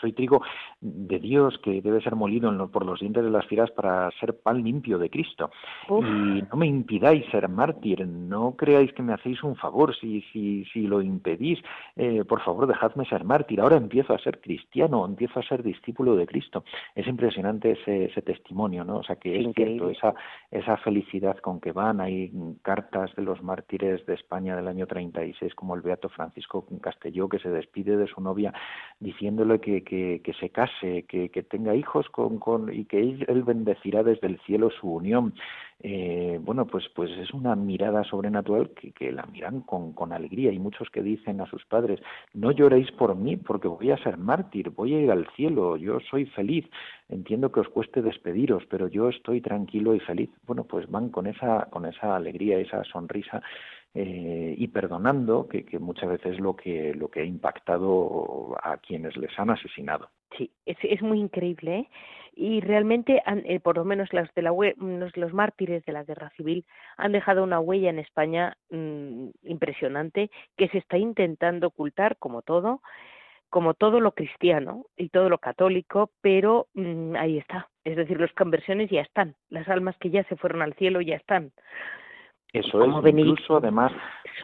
soy trigo de Dios que debe ser molido por los dientes de las fieras para ser pan limpio de Cristo. Y no me impidáis ser mártir no creáis que me hacéis un favor si si si lo impedís eh, por favor dejadme ser mártir. Ahora empiezo a ser cristiano empiezo a ser discípulo de Cristo. Es impresionante ese, ese testimonio no o sea que es cierto esa esa felicidad con que van hay cartas de los mártires de España del año 36, como el Beato Francisco Castelló, que se despide de su novia diciéndole que, que, se case, que, que tenga hijos con, con, y que él bendecirá desde el cielo su unión eh, bueno, pues, pues es una mirada sobrenatural que, la miran con, con, alegría. Y muchos que dicen a sus padres, no lloréis por mí porque voy a ser mártir, voy a ir al cielo, yo soy feliz. Entiendo que os cueste despediros, pero yo estoy tranquilo y feliz. Bueno, pues van con esa, con esa alegría, esa sonrisa eh, y perdonando, que, que, muchas veces es lo que, lo que ha impactado a quienes les han asesinado. Sí, es, es muy increíble. ¿eh? Y realmente eh, por lo menos los de la los, mártires de la guerra civil han dejado una huella en España mm, impresionante que se está intentando ocultar como todo como todo lo cristiano y todo lo católico pero mm, ahí está. Es decir las conversiones ya están las almas que ya se fueron al cielo ya están eso es, incluso además,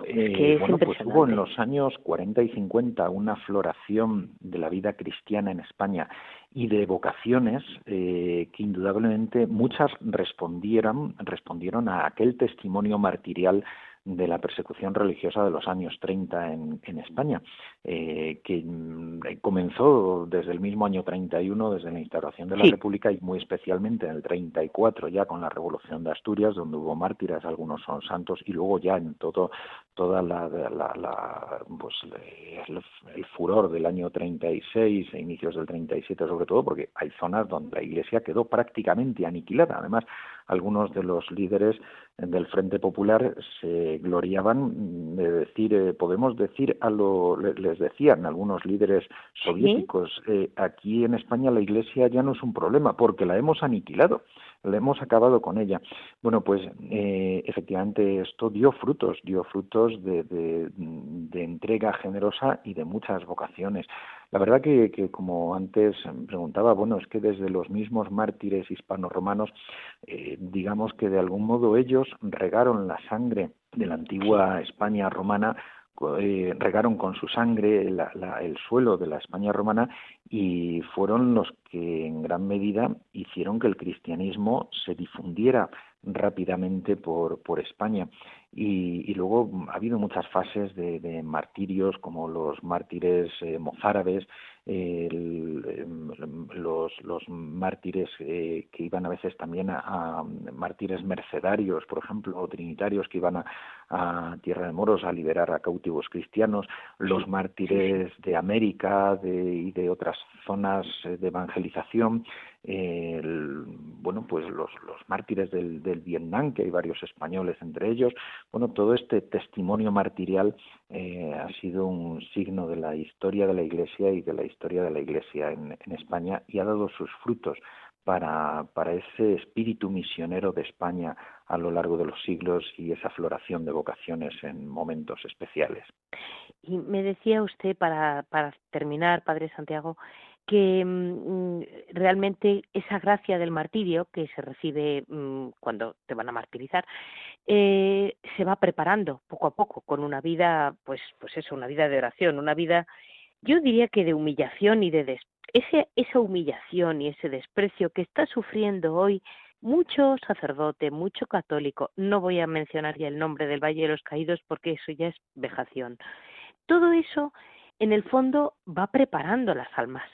eh, bueno, pues hubo en los años 40 y 50 una floración de la vida cristiana en España y de vocaciones eh, que indudablemente muchas respondieron, respondieron a aquel testimonio martirial de la persecución religiosa de los años 30 en, en España, eh, que mm, comenzó desde el mismo año 31, desde la instauración de la República y muy especialmente en el 34 ya con la Revolución de Asturias, donde hubo mártires, algunos son santos, y luego ya en todo toda la, la, pues el, el, furor del año 36 e inicios del 37 sobre todo, porque hay zonas donde la Iglesia quedó prácticamente aniquilada. Además, algunos de los líderes del Frente Popular se gloriaban de decir, eh, podemos decir a lo, les decían algunos líderes soviéticos, eh, aquí en España la Iglesia ya no es un problema porque la hemos aniquilado, la hemos acabado con ella. Bueno, pues eh, efectivamente esto dio frutos, dio frutos de, de, entrega generosa y de muchas vocaciones. La verdad que, que, como antes preguntaba, bueno, es que desde los mismos mártires hispano-romanos, eh, digamos que de algún modo ellos regaron la sangre de la antigua España romana eh, regaron con su sangre el suelo de la España romana y fueron los que en gran medida hicieron que el cristianismo se difundiera rápidamente por, por España. Y, luego ha habido muchas fases de, martirios como los mártires eh, mozárabes Em, los, los, mártires eh, que iban a veces también a, mártires mercedarios, por ejemplo, o trinitarios que iban a, Tierra de Moros a liberar a cautivos cristianos, los mártires de América y de otras zonas eh, de evangelización, bueno, pues los, los mártires del, del, Vietnam, que hay varios españoles entre ellos, bueno, todo este testimonio martirial eh, ha sido un signo de la historia de la Iglesia y de la historia de la Iglesia en, España y ha dado sus frutos para, para, ese espíritu misionero de España a lo largo de los siglos y esa floración de vocaciones en momentos especiales. Y me decía usted, para, para terminar, Padre Santiago, que mm, realmente esa gracia del martirio que se recibe mm, cuando te van a martirizar eh, se va preparando poco a poco con una vida, pues, pues eso, una vida de oración, una vida, yo diría que de humillación y de ese, esa humillación y ese desprecio que está sufriendo hoy mucho sacerdote, mucho católico, no voy a mencionar ya el nombre del Valle de los Caídos porque eso ya es vejación. Todo eso, en el fondo, va preparando las almas.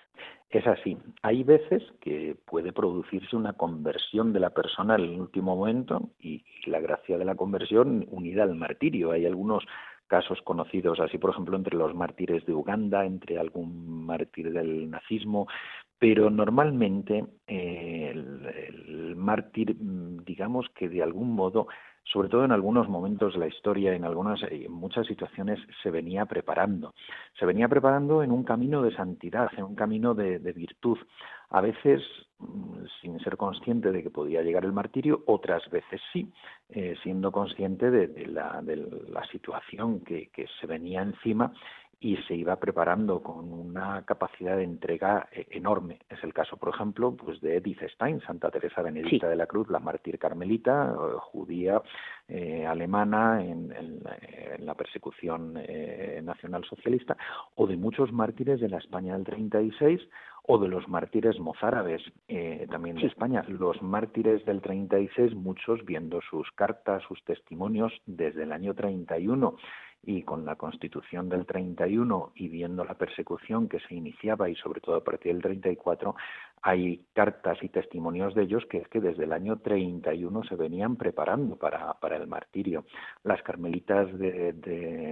Es así. Hay veces que puede producirse una conversión de la persona en el último momento y la gracia de la conversión unida al martirio. Hay algunos casos conocidos, así por ejemplo entre los mártires de Uganda, entre algún mártir del nazismo, pero normalmente eh, el, mártir, mm, digamos que de algún modo sobre todo en algunos momentos de la historia, en algunas, en muchas situaciones se venía preparando. Se venía preparando en un camino de santidad, en un camino de, virtud. A veces mm, sin ser consciente de que podía llegar el martirio, otras veces sí, eh, siendo consciente de, la, situación que, que se venía encima y se iba preparando con una capacidad de entrega eh, enorme. Es el caso, por ejemplo, pues de Edith Stein, Santa Teresa Benedicta de la Cruz, la mártir carmelita, eh, judía, eh, alemana en, la persecución nacional socialista, o de muchos mártires de la España del 36 o de los mártires mozárabes también de España. Los mártires del 36, muchos viendo sus cartas, sus testimonios desde el año 31 y con la Constitución del 31 y viendo la persecución que se iniciaba y sobre todo a partir del 34, hay cartas y testimonios de ellos que es que desde el año 31 se venían preparando para, para el martirio. Las carmelitas de,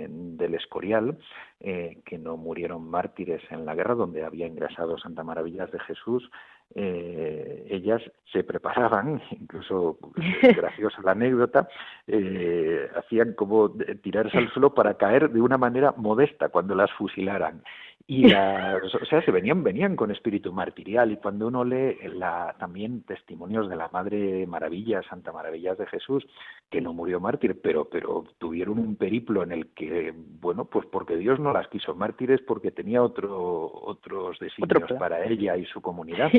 del Escorial, eh, que no murieron mártires en la guerra, donde había ingresado Santa Maravillas de Jesús, eh, ellas se preparaban, (laughs) incluso (laughs) graciosa la anécdota, eh, hacían como tirarse al suelo para caer de una manera modesta cuando las fusilaran y o sea se venían venían con espíritu martirial y cuando uno lee la, también testimonios de la Madre Maravilla Santa Maravillas de Jesús que no murió mártir pero pero tuvieron un periplo en el que bueno pues porque Dios no las quiso mártires porque tenía otro otros designios para ella y su comunidad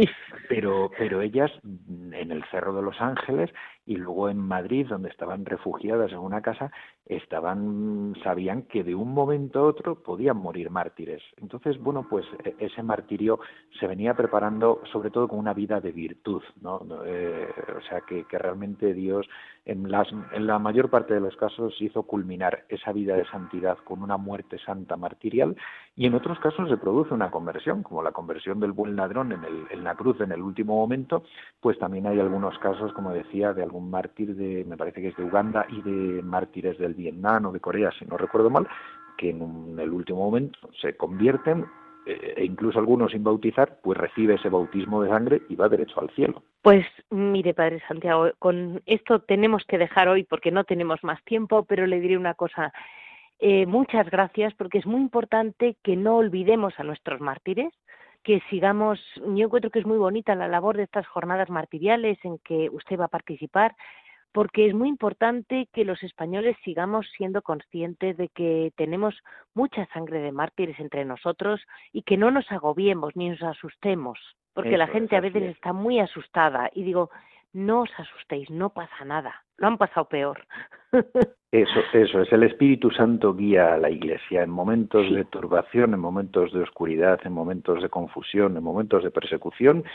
pero pero ellas en el Cerro de los Ángeles y luego en Madrid, donde estaban refugiadas en una casa, estaban, sabían que de un momento a otro podían morir mártires. Entonces, bueno, pues e, ese martirio se venía preparando sobre todo con una vida de virtud, ¿no? Eh, o sea, que, que realmente Dios en, las, en la mayor parte de los casos hizo culminar esa vida de santidad con una muerte santa martirial y en otros casos se produce una conversión, como la conversión del buen ladrón en, el, en la cruz en el último momento, pues también hay algunos casos, como decía, de algún mártir de, me parece que es de Uganda y de mártires del Vietnam o de Corea, si no recuerdo mal, que en el último momento se convierten e incluso algunos sin bautizar, pues recibe ese bautismo de sangre y va derecho al cielo. Pues mire, Padre Santiago, con esto tenemos que dejar hoy porque no tenemos más tiempo, pero le diré una cosa. Eh, muchas gracias porque es muy importante que no olvidemos a nuestros mártires, que sigamos, yo encuentro que es muy bonita la labor de estas jornadas martiriales en que usted va a participar, porque es muy importante que los españoles sigamos siendo conscientes de que tenemos mucha sangre de mártires entre nosotros y que no nos agobiemos ni nos asustemos, porque la gente a veces está muy asustada y digo, no os asustéis, no pasa nada, lo han pasado peor. (laughs) Eso, eso es. El Espíritu Santo guía a la Iglesia en momentos de turbación, en momentos de oscuridad, en momentos de confusión, en momentos de persecución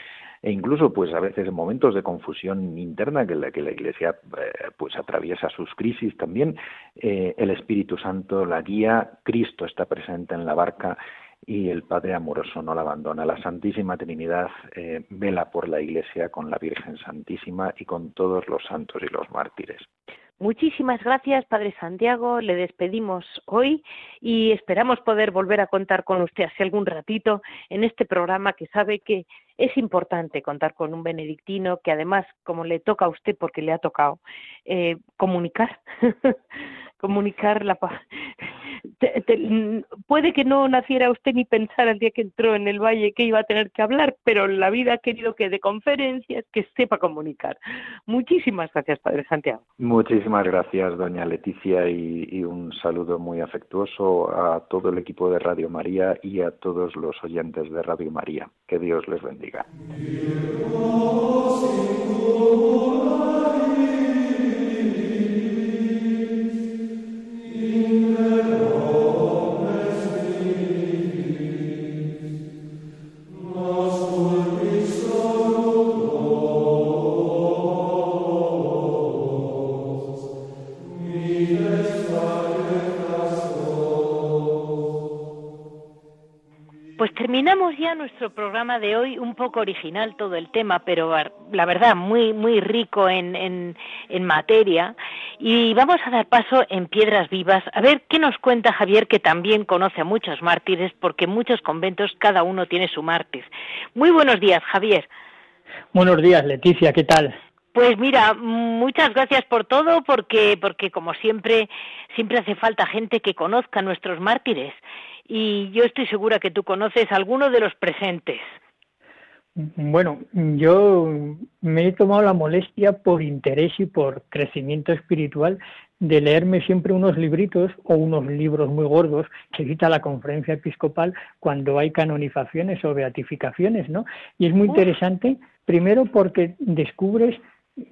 e incluso, pues a veces en momentos de confusión interna que la que la Iglesia eh, pues atraviesa sus crisis también. Eh, el Espíritu Santo la guía. Cristo está presente en la barca y el Padre amoroso no la abandona. La Santísima Trinidad eh, vela por la Iglesia con la Virgen Santísima y con todos los santos y los mártires. Muchísimas gracias, Padre Santiago. Le despedimos hoy y esperamos poder volver a contar con usted hace algún ratito en este programa que sabe que es importante contar con un benedictino que además, como le toca a usted porque le ha tocado, eh, comunicar, (laughs) comunicar la paz puede que no naciera usted ni pensar al día que entró en el valle que iba a tener que hablar, pero la vida ha querido que de conferencias que sepa comunicar. Muchísimas gracias, Padre Santiago. Muchísimas gracias, doña Leticia, y, un saludo muy afectuoso a todo el equipo de Radio María y a todos los oyentes de Radio María. Que Dios les bendiga. Programa de hoy, un poco original todo el tema, pero la verdad muy muy rico en, en, en, materia. Y vamos a dar paso en Piedras Vivas a ver qué nos cuenta Javier, que también conoce a muchos mártires, porque en muchos conventos cada uno tiene su mártir. Muy buenos días, Javier. Buenos días, Leticia, ¿qué tal? Pues mira, muchas gracias por todo, porque, porque como siempre, siempre hace falta gente que conozca a nuestros mártires y yo estoy segura que tú conoces a alguno de los presentes. Bueno, yo me he tomado la molestia por interés y por crecimiento espiritual de leerme siempre unos libritos o unos libros muy gordos que cita la conferencia episcopal cuando hay canonizaciones o beatificaciones, ¿no? Y es muy interesante, primero porque descubres,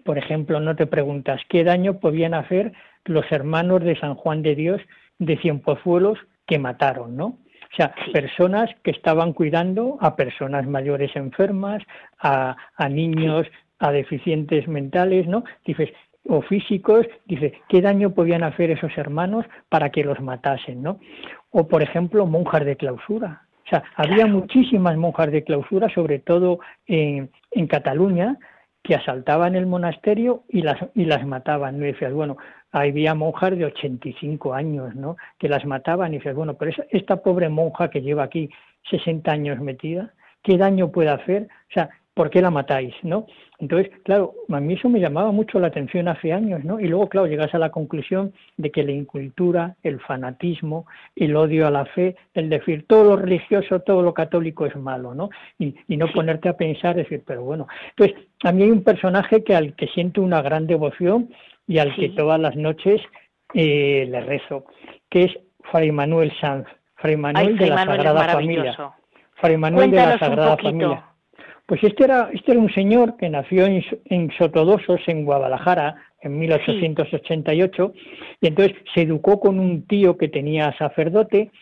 por ejemplo, no te preguntas qué daño podían hacer los hermanos de San Juan de Dios de Cienpozuelos que mataron, ¿no? O sea, personas que estaban cuidando a personas mayores enfermas, a, a niños, a deficientes mentales, ¿no? Dices, o físicos, dice, ¿qué daño podían hacer esos hermanos para que los matasen, ¿no? O, por ejemplo, monjas de clausura. O sea, había muchísimas monjas de clausura, sobre todo en, en Cataluña, que asaltaban el monasterio y las, y las mataban. Y decías, bueno, había monjas de 85 años, ¿no? Que las mataban y dices, bueno, pero esta pobre monja que lleva aquí 60 años metida, ¿qué daño puede hacer? O sea, ¿por qué la matáis, no? Entonces, claro, a mí eso me llamaba mucho la atención hace años, ¿no? Y luego, claro, llegas a la conclusión de que la incultura, el fanatismo, el odio a la fe, el decir todo lo religioso, todo lo católico es malo, ¿no? Y, y no ponerte a pensar, decir, pero bueno. Entonces, a mí hay un personaje que al que siento una gran devoción y al que todas las noches eh, le rezo, que es Fray Manuel Sanz, Fray Manuel de la Sagrada Familia. Fray Manuel de la Sagrada Familia. Pues este era, este era un señor que nació en, en Sotodosos, en Guadalajara, en 1888, y entonces se educó con un tío que tenía sacerdote,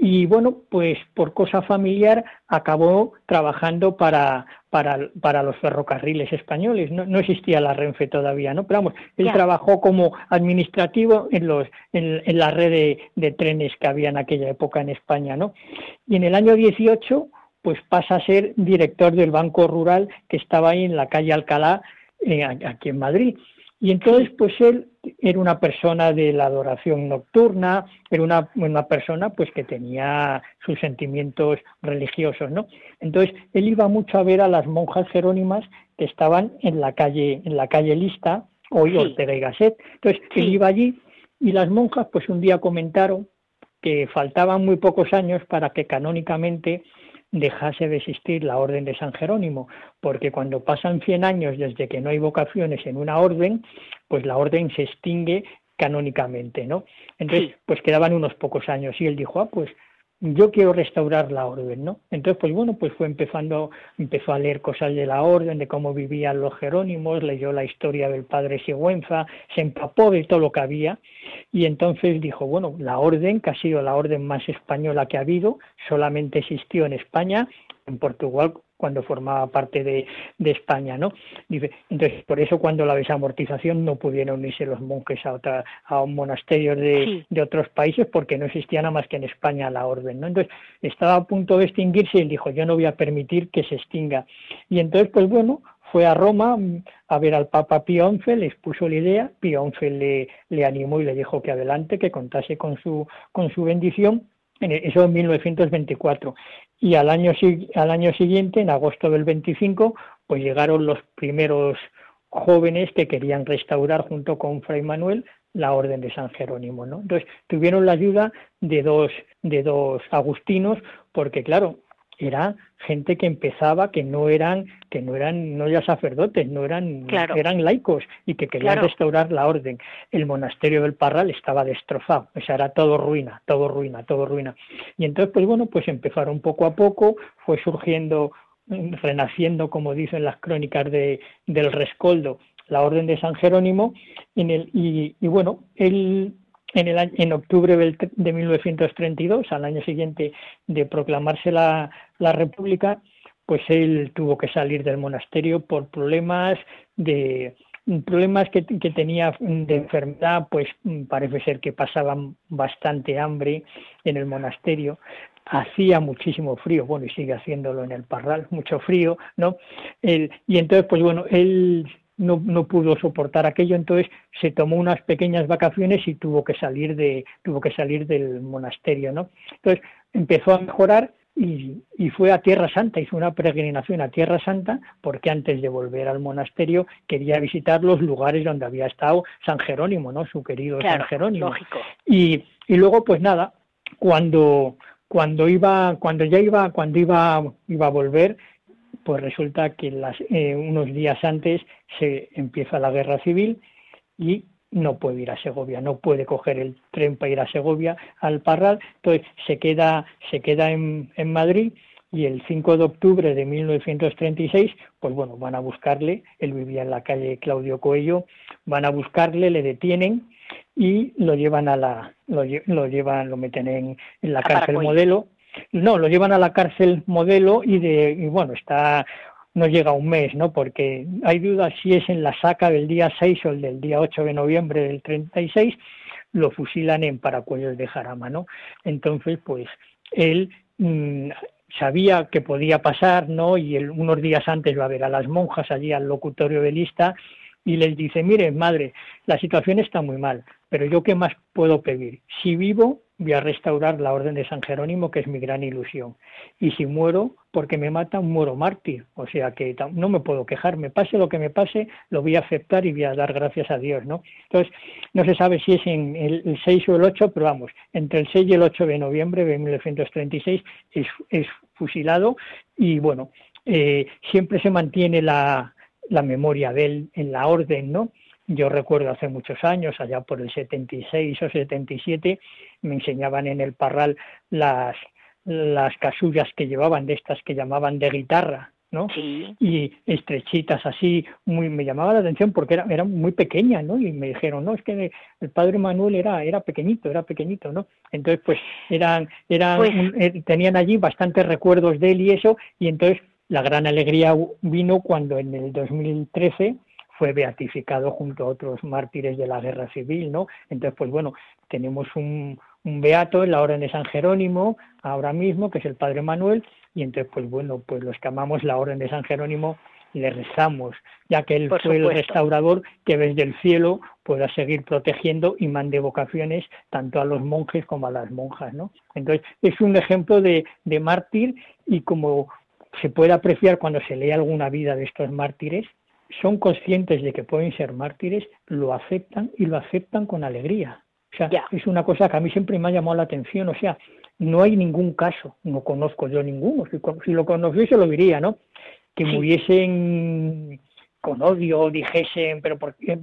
y bueno, pues por cosa familiar acabó trabajando para, para, para los ferrocarriles españoles. No, no, existía la Renfe todavía, ¿no? Pero vamos, él trabajó como administrativo en, los, en, la red de, de, trenes que había en aquella época en España, ¿no? Y en el año 18, pues pasa a ser director del Banco Rural que estaba ahí en la calle Alcalá, eh, aquí en Madrid. Y entonces, pues él era una persona de la adoración nocturna, era una, una, persona pues que tenía sus sentimientos religiosos, ¿no? Entonces, él iba mucho a ver a las monjas jerónimas que estaban en la calle, en la calle Lista, hoy Ortega y Gasset. Entonces, él iba allí y las monjas pues un día comentaron que faltaban muy pocos años para que canónicamente dejase de existir la orden de San Jerónimo, porque cuando pasan 100 años desde que no hay vocaciones en una orden, pues la orden se extingue canónicamente, ¿no? Entonces, pues quedaban unos pocos años y él dijo, ah, pues yo quiero restaurar la orden, ¿no? Entonces, pues bueno, pues fue empezando, empezó a leer cosas de la orden, de cómo vivían los jerónimos, leyó la historia del padre Sigüenza, se empapó de todo lo que había y entonces dijo, bueno, la orden, que ha sido la orden más española que ha habido, solamente existió en España, en Portugal cuando formaba parte de, España, ¿no? Dice, entonces, por eso cuando la desamortización no pudieron unirse los monjes a, otra, a un monasterio de, de, otros países porque no existía nada más que en España la orden, ¿no? Entonces, estaba a punto de extinguirse y él dijo, yo no voy a permitir que se extinga. Y entonces, pues bueno, fue a Roma a ver al Papa Pío XI, le expuso la idea, Pío XI le, le animó y le dijo que adelante, que contase con su, con su bendición, eso en 1924. Y al año, al año siguiente, en agosto del 25, pues llegaron los primeros jóvenes que querían restaurar junto con Fray Manuel la orden de San Jerónimo, ¿no? Entonces tuvieron la ayuda de dos de dos agustinos, porque claro, era gente que empezaba que no eran que no eran no ya sacerdotes no eran eran laicos y que querían restaurar la orden. El monasterio del Parral estaba destrozado. O sea era todo ruina todo ruina todo ruina. Y entonces pues bueno pues empezaron poco a poco fue surgiendo renaciendo como dicen las crónicas de del rescoldo la orden de San Jerónimo en el y, y bueno él en, el, en octubre de 1932, al año siguiente de proclamarse la, la República, pues él tuvo que salir del monasterio por problemas de problemas que, que, tenía de enfermedad, pues parece ser que pasaban bastante hambre en el monasterio, hacía muchísimo frío, bueno, y sigue haciéndolo en el Parral, mucho frío, ¿no? y entonces, pues bueno, él no, no pudo soportar aquello, entonces se tomó unas pequeñas vacaciones y tuvo que salir de, tuvo que salir del monasterio, ¿no? Entonces empezó a mejorar y, y, fue a Tierra Santa, hizo una peregrinación a Tierra Santa, porque antes de volver al monasterio quería visitar los lugares donde había estado San Jerónimo, ¿no? Su querido San Jerónimo. Y, y luego, pues nada, cuando cuando iba, cuando ya iba, cuando iba, iba a volver, pues resulta que las, eh, unos días antes se empieza la guerra civil y no puede ir a Segovia, no puede coger el tren para ir a Segovia, al Parral, entonces se queda, se queda en, en Madrid y el 5 de octubre de 1936, pues bueno, van a buscarle, él vivía en la calle Claudio Coello, van a buscarle, le detienen y lo llevan a la, lo, llevan, lo meten en, en la cárcel modelo, no, lo llevan a la cárcel modelo y de y bueno, está no llega un mes, ¿no? Porque hay dudas si es en la saca del día 6 o el del día 8 de noviembre del 36, lo fusilan en Paracuellos de Jarama, ¿no? Entonces, pues él mm, sabía que podía pasar, ¿no? Y unos días antes va a ver a las monjas allí al locutorio de lista y les dice, mire, madre, la situación está muy mal, pero yo qué más puedo pedir? Si vivo, voy a restaurar la orden de San Jerónimo, que es mi gran ilusión. Y si muero, porque me mata, muero mártir. O sea que no me puedo quejar, me pase lo que me pase, lo voy a aceptar y voy a dar gracias a Dios, ¿no? Entonces, no se sabe si es en el, 6 o el 8, pero vamos, entre el 6 y el 8 de noviembre de 1936 es, es fusilado y bueno, eh, siempre se mantiene la memoria de él en la orden, ¿no? Yo recuerdo hace muchos años, allá por el 76 o 77, me enseñaban en el parral las, las casullas que llevaban, de estas que llamaban de guitarra, ¿no? Sí. Y estrechitas así, muy, me llamaba la atención porque era, era muy pequeña, ¿no? Y me dijeron, no, es que el padre Manuel era, era pequeñito, era pequeñito, ¿no? Entonces, pues, eran, eran, pues eh, tenían allí bastantes recuerdos de él y eso, y entonces la gran alegría vino cuando en el 2013 fue beatificado junto a otros mártires de la guerra civil, ¿no? Entonces, pues bueno, tenemos un, beato en la Orden de San Jerónimo ahora mismo, que es el Padre Manuel, y entonces, pues bueno, pues los que amamos la Orden de San Jerónimo le rezamos, ya que él fue el restaurador que desde el cielo pueda seguir protegiendo y mande vocaciones tanto a los monjes como a las monjas, ¿no? Entonces, es un ejemplo de, de mártir y como se puede apreciar cuando se lee alguna vida de estos mártires, son conscientes de que pueden ser mártires, lo aceptan y lo aceptan con alegría. O sea, es una cosa que a mí siempre me ha llamado la atención. O sea, no hay ningún caso, no conozco yo ninguno. Si, lo conociese lo diría, ¿no? Que muriesen con odio dijesen, pero ¿por qué,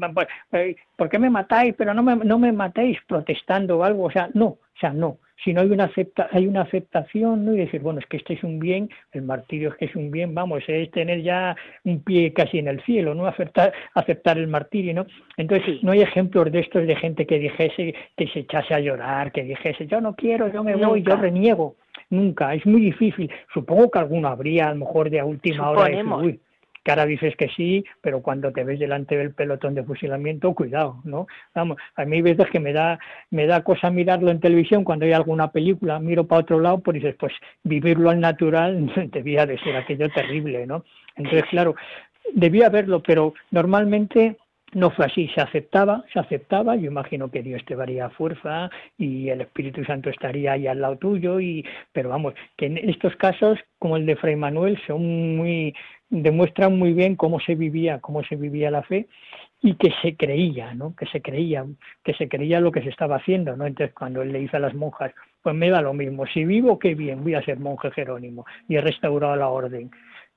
¿por qué me matáis? Pero no me, no me matéis protestando o algo, o sea, no, o sea, no, si no hay una, acepta, hay una aceptación ¿no? y decir, bueno, es que este es un bien, el martirio es que es un bien, vamos, es tener ya un pie casi en el cielo, ¿no? Aceptar, aceptar el martirio, ¿no? Entonces, no hay ejemplos de estos de gente que dijese, que se echase a llorar, que dijese, yo no quiero, yo me voy, yo reniego. Nunca, es muy difícil. Supongo que alguno habría, a lo mejor de última hora, de decir, que ahora dices que sí, pero cuando te ves delante del pelotón de fusilamiento, cuidado, ¿no? Vamos, a mí hay veces que me da, me da cosa mirarlo en televisión cuando hay alguna película, miro para otro lado, pues dices, pues vivirlo al natural (laughs) debía de ser aquello terrible, ¿no? Entonces, claro, debía haberlo, pero normalmente no fue así, se aceptaba, se aceptaba, yo imagino que Dios te daría fuerza y el Espíritu Santo estaría ahí al lado tuyo, y, pero vamos, que en estos casos, como el de Fray Manuel, son muy, demuestran muy bien cómo se vivía, cómo se vivía la fe y que se creía, ¿no? Que se creía, que se creía lo que se estaba haciendo, ¿no? Entonces cuando él le dice a las monjas, pues me da lo mismo, si vivo qué bien, voy a ser monje Jerónimo y he restaurado la orden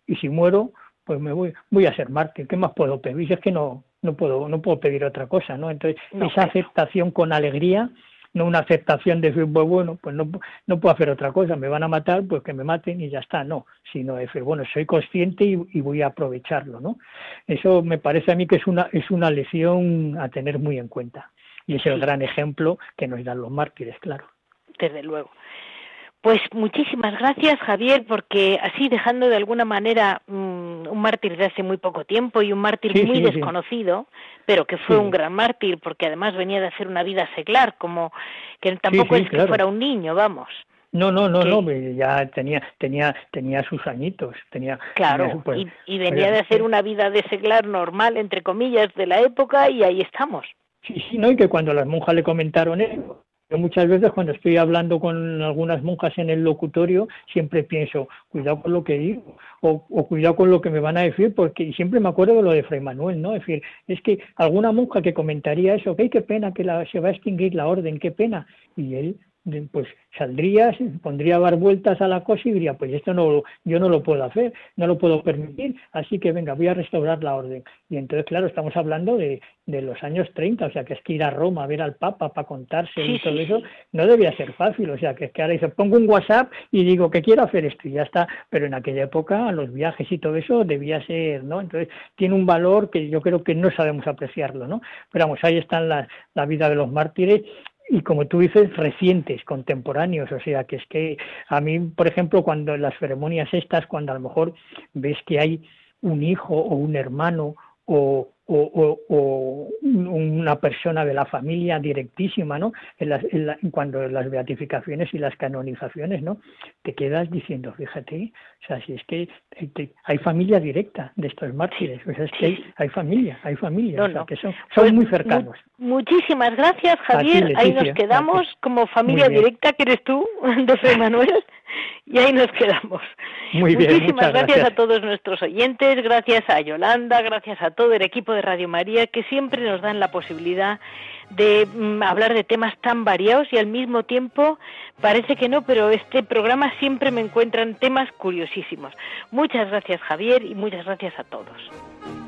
y si muero, pues me voy, voy a ser mártir, ¿qué más puedo pedir? Es que no, no puedo, no puedo pedir otra cosa, ¿no? Entonces esa aceptación con alegría no una aceptación de decir, pues bueno, pues no, no puedo hacer otra cosa, me van a matar, pues que me maten y ya está, no, sino decir, bueno, soy consciente y, voy a aprovecharlo, ¿no? Eso me parece a mí que es una, es una lección a tener muy en cuenta. Y es el gran ejemplo que nos dan los mártires, claro. Desde luego. Pues muchísimas gracias, Javier, porque así dejando de alguna manera mm, un mártir de hace muy poco tiempo y un mártir muy desconocido, pero que fue un gran mártir porque además venía de hacer una vida seglar, como que tampoco es que fuera un niño, vamos. No, no, no, no, ya tenía, tenía, tenía sus añitos, tenía. Claro, pues, y, venía de hacer una vida de seglar normal, entre comillas, de la época y ahí estamos. Sí, sí, no, y que cuando las monjas le comentaron eso, yo muchas veces cuando estoy hablando con algunas monjas en el locutorio, siempre pienso, cuidado con lo que digo, o, cuidado con lo que me van a decir, porque siempre me acuerdo de lo de Fray Manuel, ¿no? Es decir, es que alguna monja que comentaría eso, que qué pena que la, se va a extinguir la orden, qué pena. Y él pues saldría, pondría a dar vueltas a la cosa y diría, pues esto no, yo no lo puedo hacer, no lo puedo permitir, así que venga, voy a restaurar la orden. Y entonces, claro, estamos hablando de, de los años 30, o sea, que es que ir a Roma a ver al Papa para contarse y todo eso, no debía ser fácil, o sea, que es que ahora dice, pongo un WhatsApp y digo que quiero hacer esto y ya está, pero en aquella época los viajes y todo eso debía ser, ¿no? Entonces, tiene un valor que yo creo que no sabemos apreciarlo, ¿no? Pero vamos, ahí está la, la vida de los mártires y como tú dices, recientes, contemporáneos. O sea, que es que a mí, por ejemplo, cuando en las ceremonias estas, cuando a lo mejor ves que hay un hijo o un hermano o, o, una persona de la familia directísima, ¿no? En, las, en, cuando las beatificaciones y las canonizaciones, ¿no? Te quedas diciendo, fíjate, o sea, si es que hay familia directa de estos mártires, o sea, es que hay, familia, hay familia, o sea, que son, son pues muy cercanos. muchísimas gracias, Javier. ahí nos quedamos como familia directa que eres tú, (laughs) de Manuel (laughs) y ahí nos quedamos. Muy bien, Muchísimas gracias, a todos nuestros oyentes, gracias a Yolanda, gracias a todo el equipo de Radio María que siempre nos dan la posibilidad de mm, hablar de temas tan variados y al mismo tiempo parece que no, pero este programa siempre me encuentran temas curiosísimos. Muchas gracias Javier y muchas gracias a todos.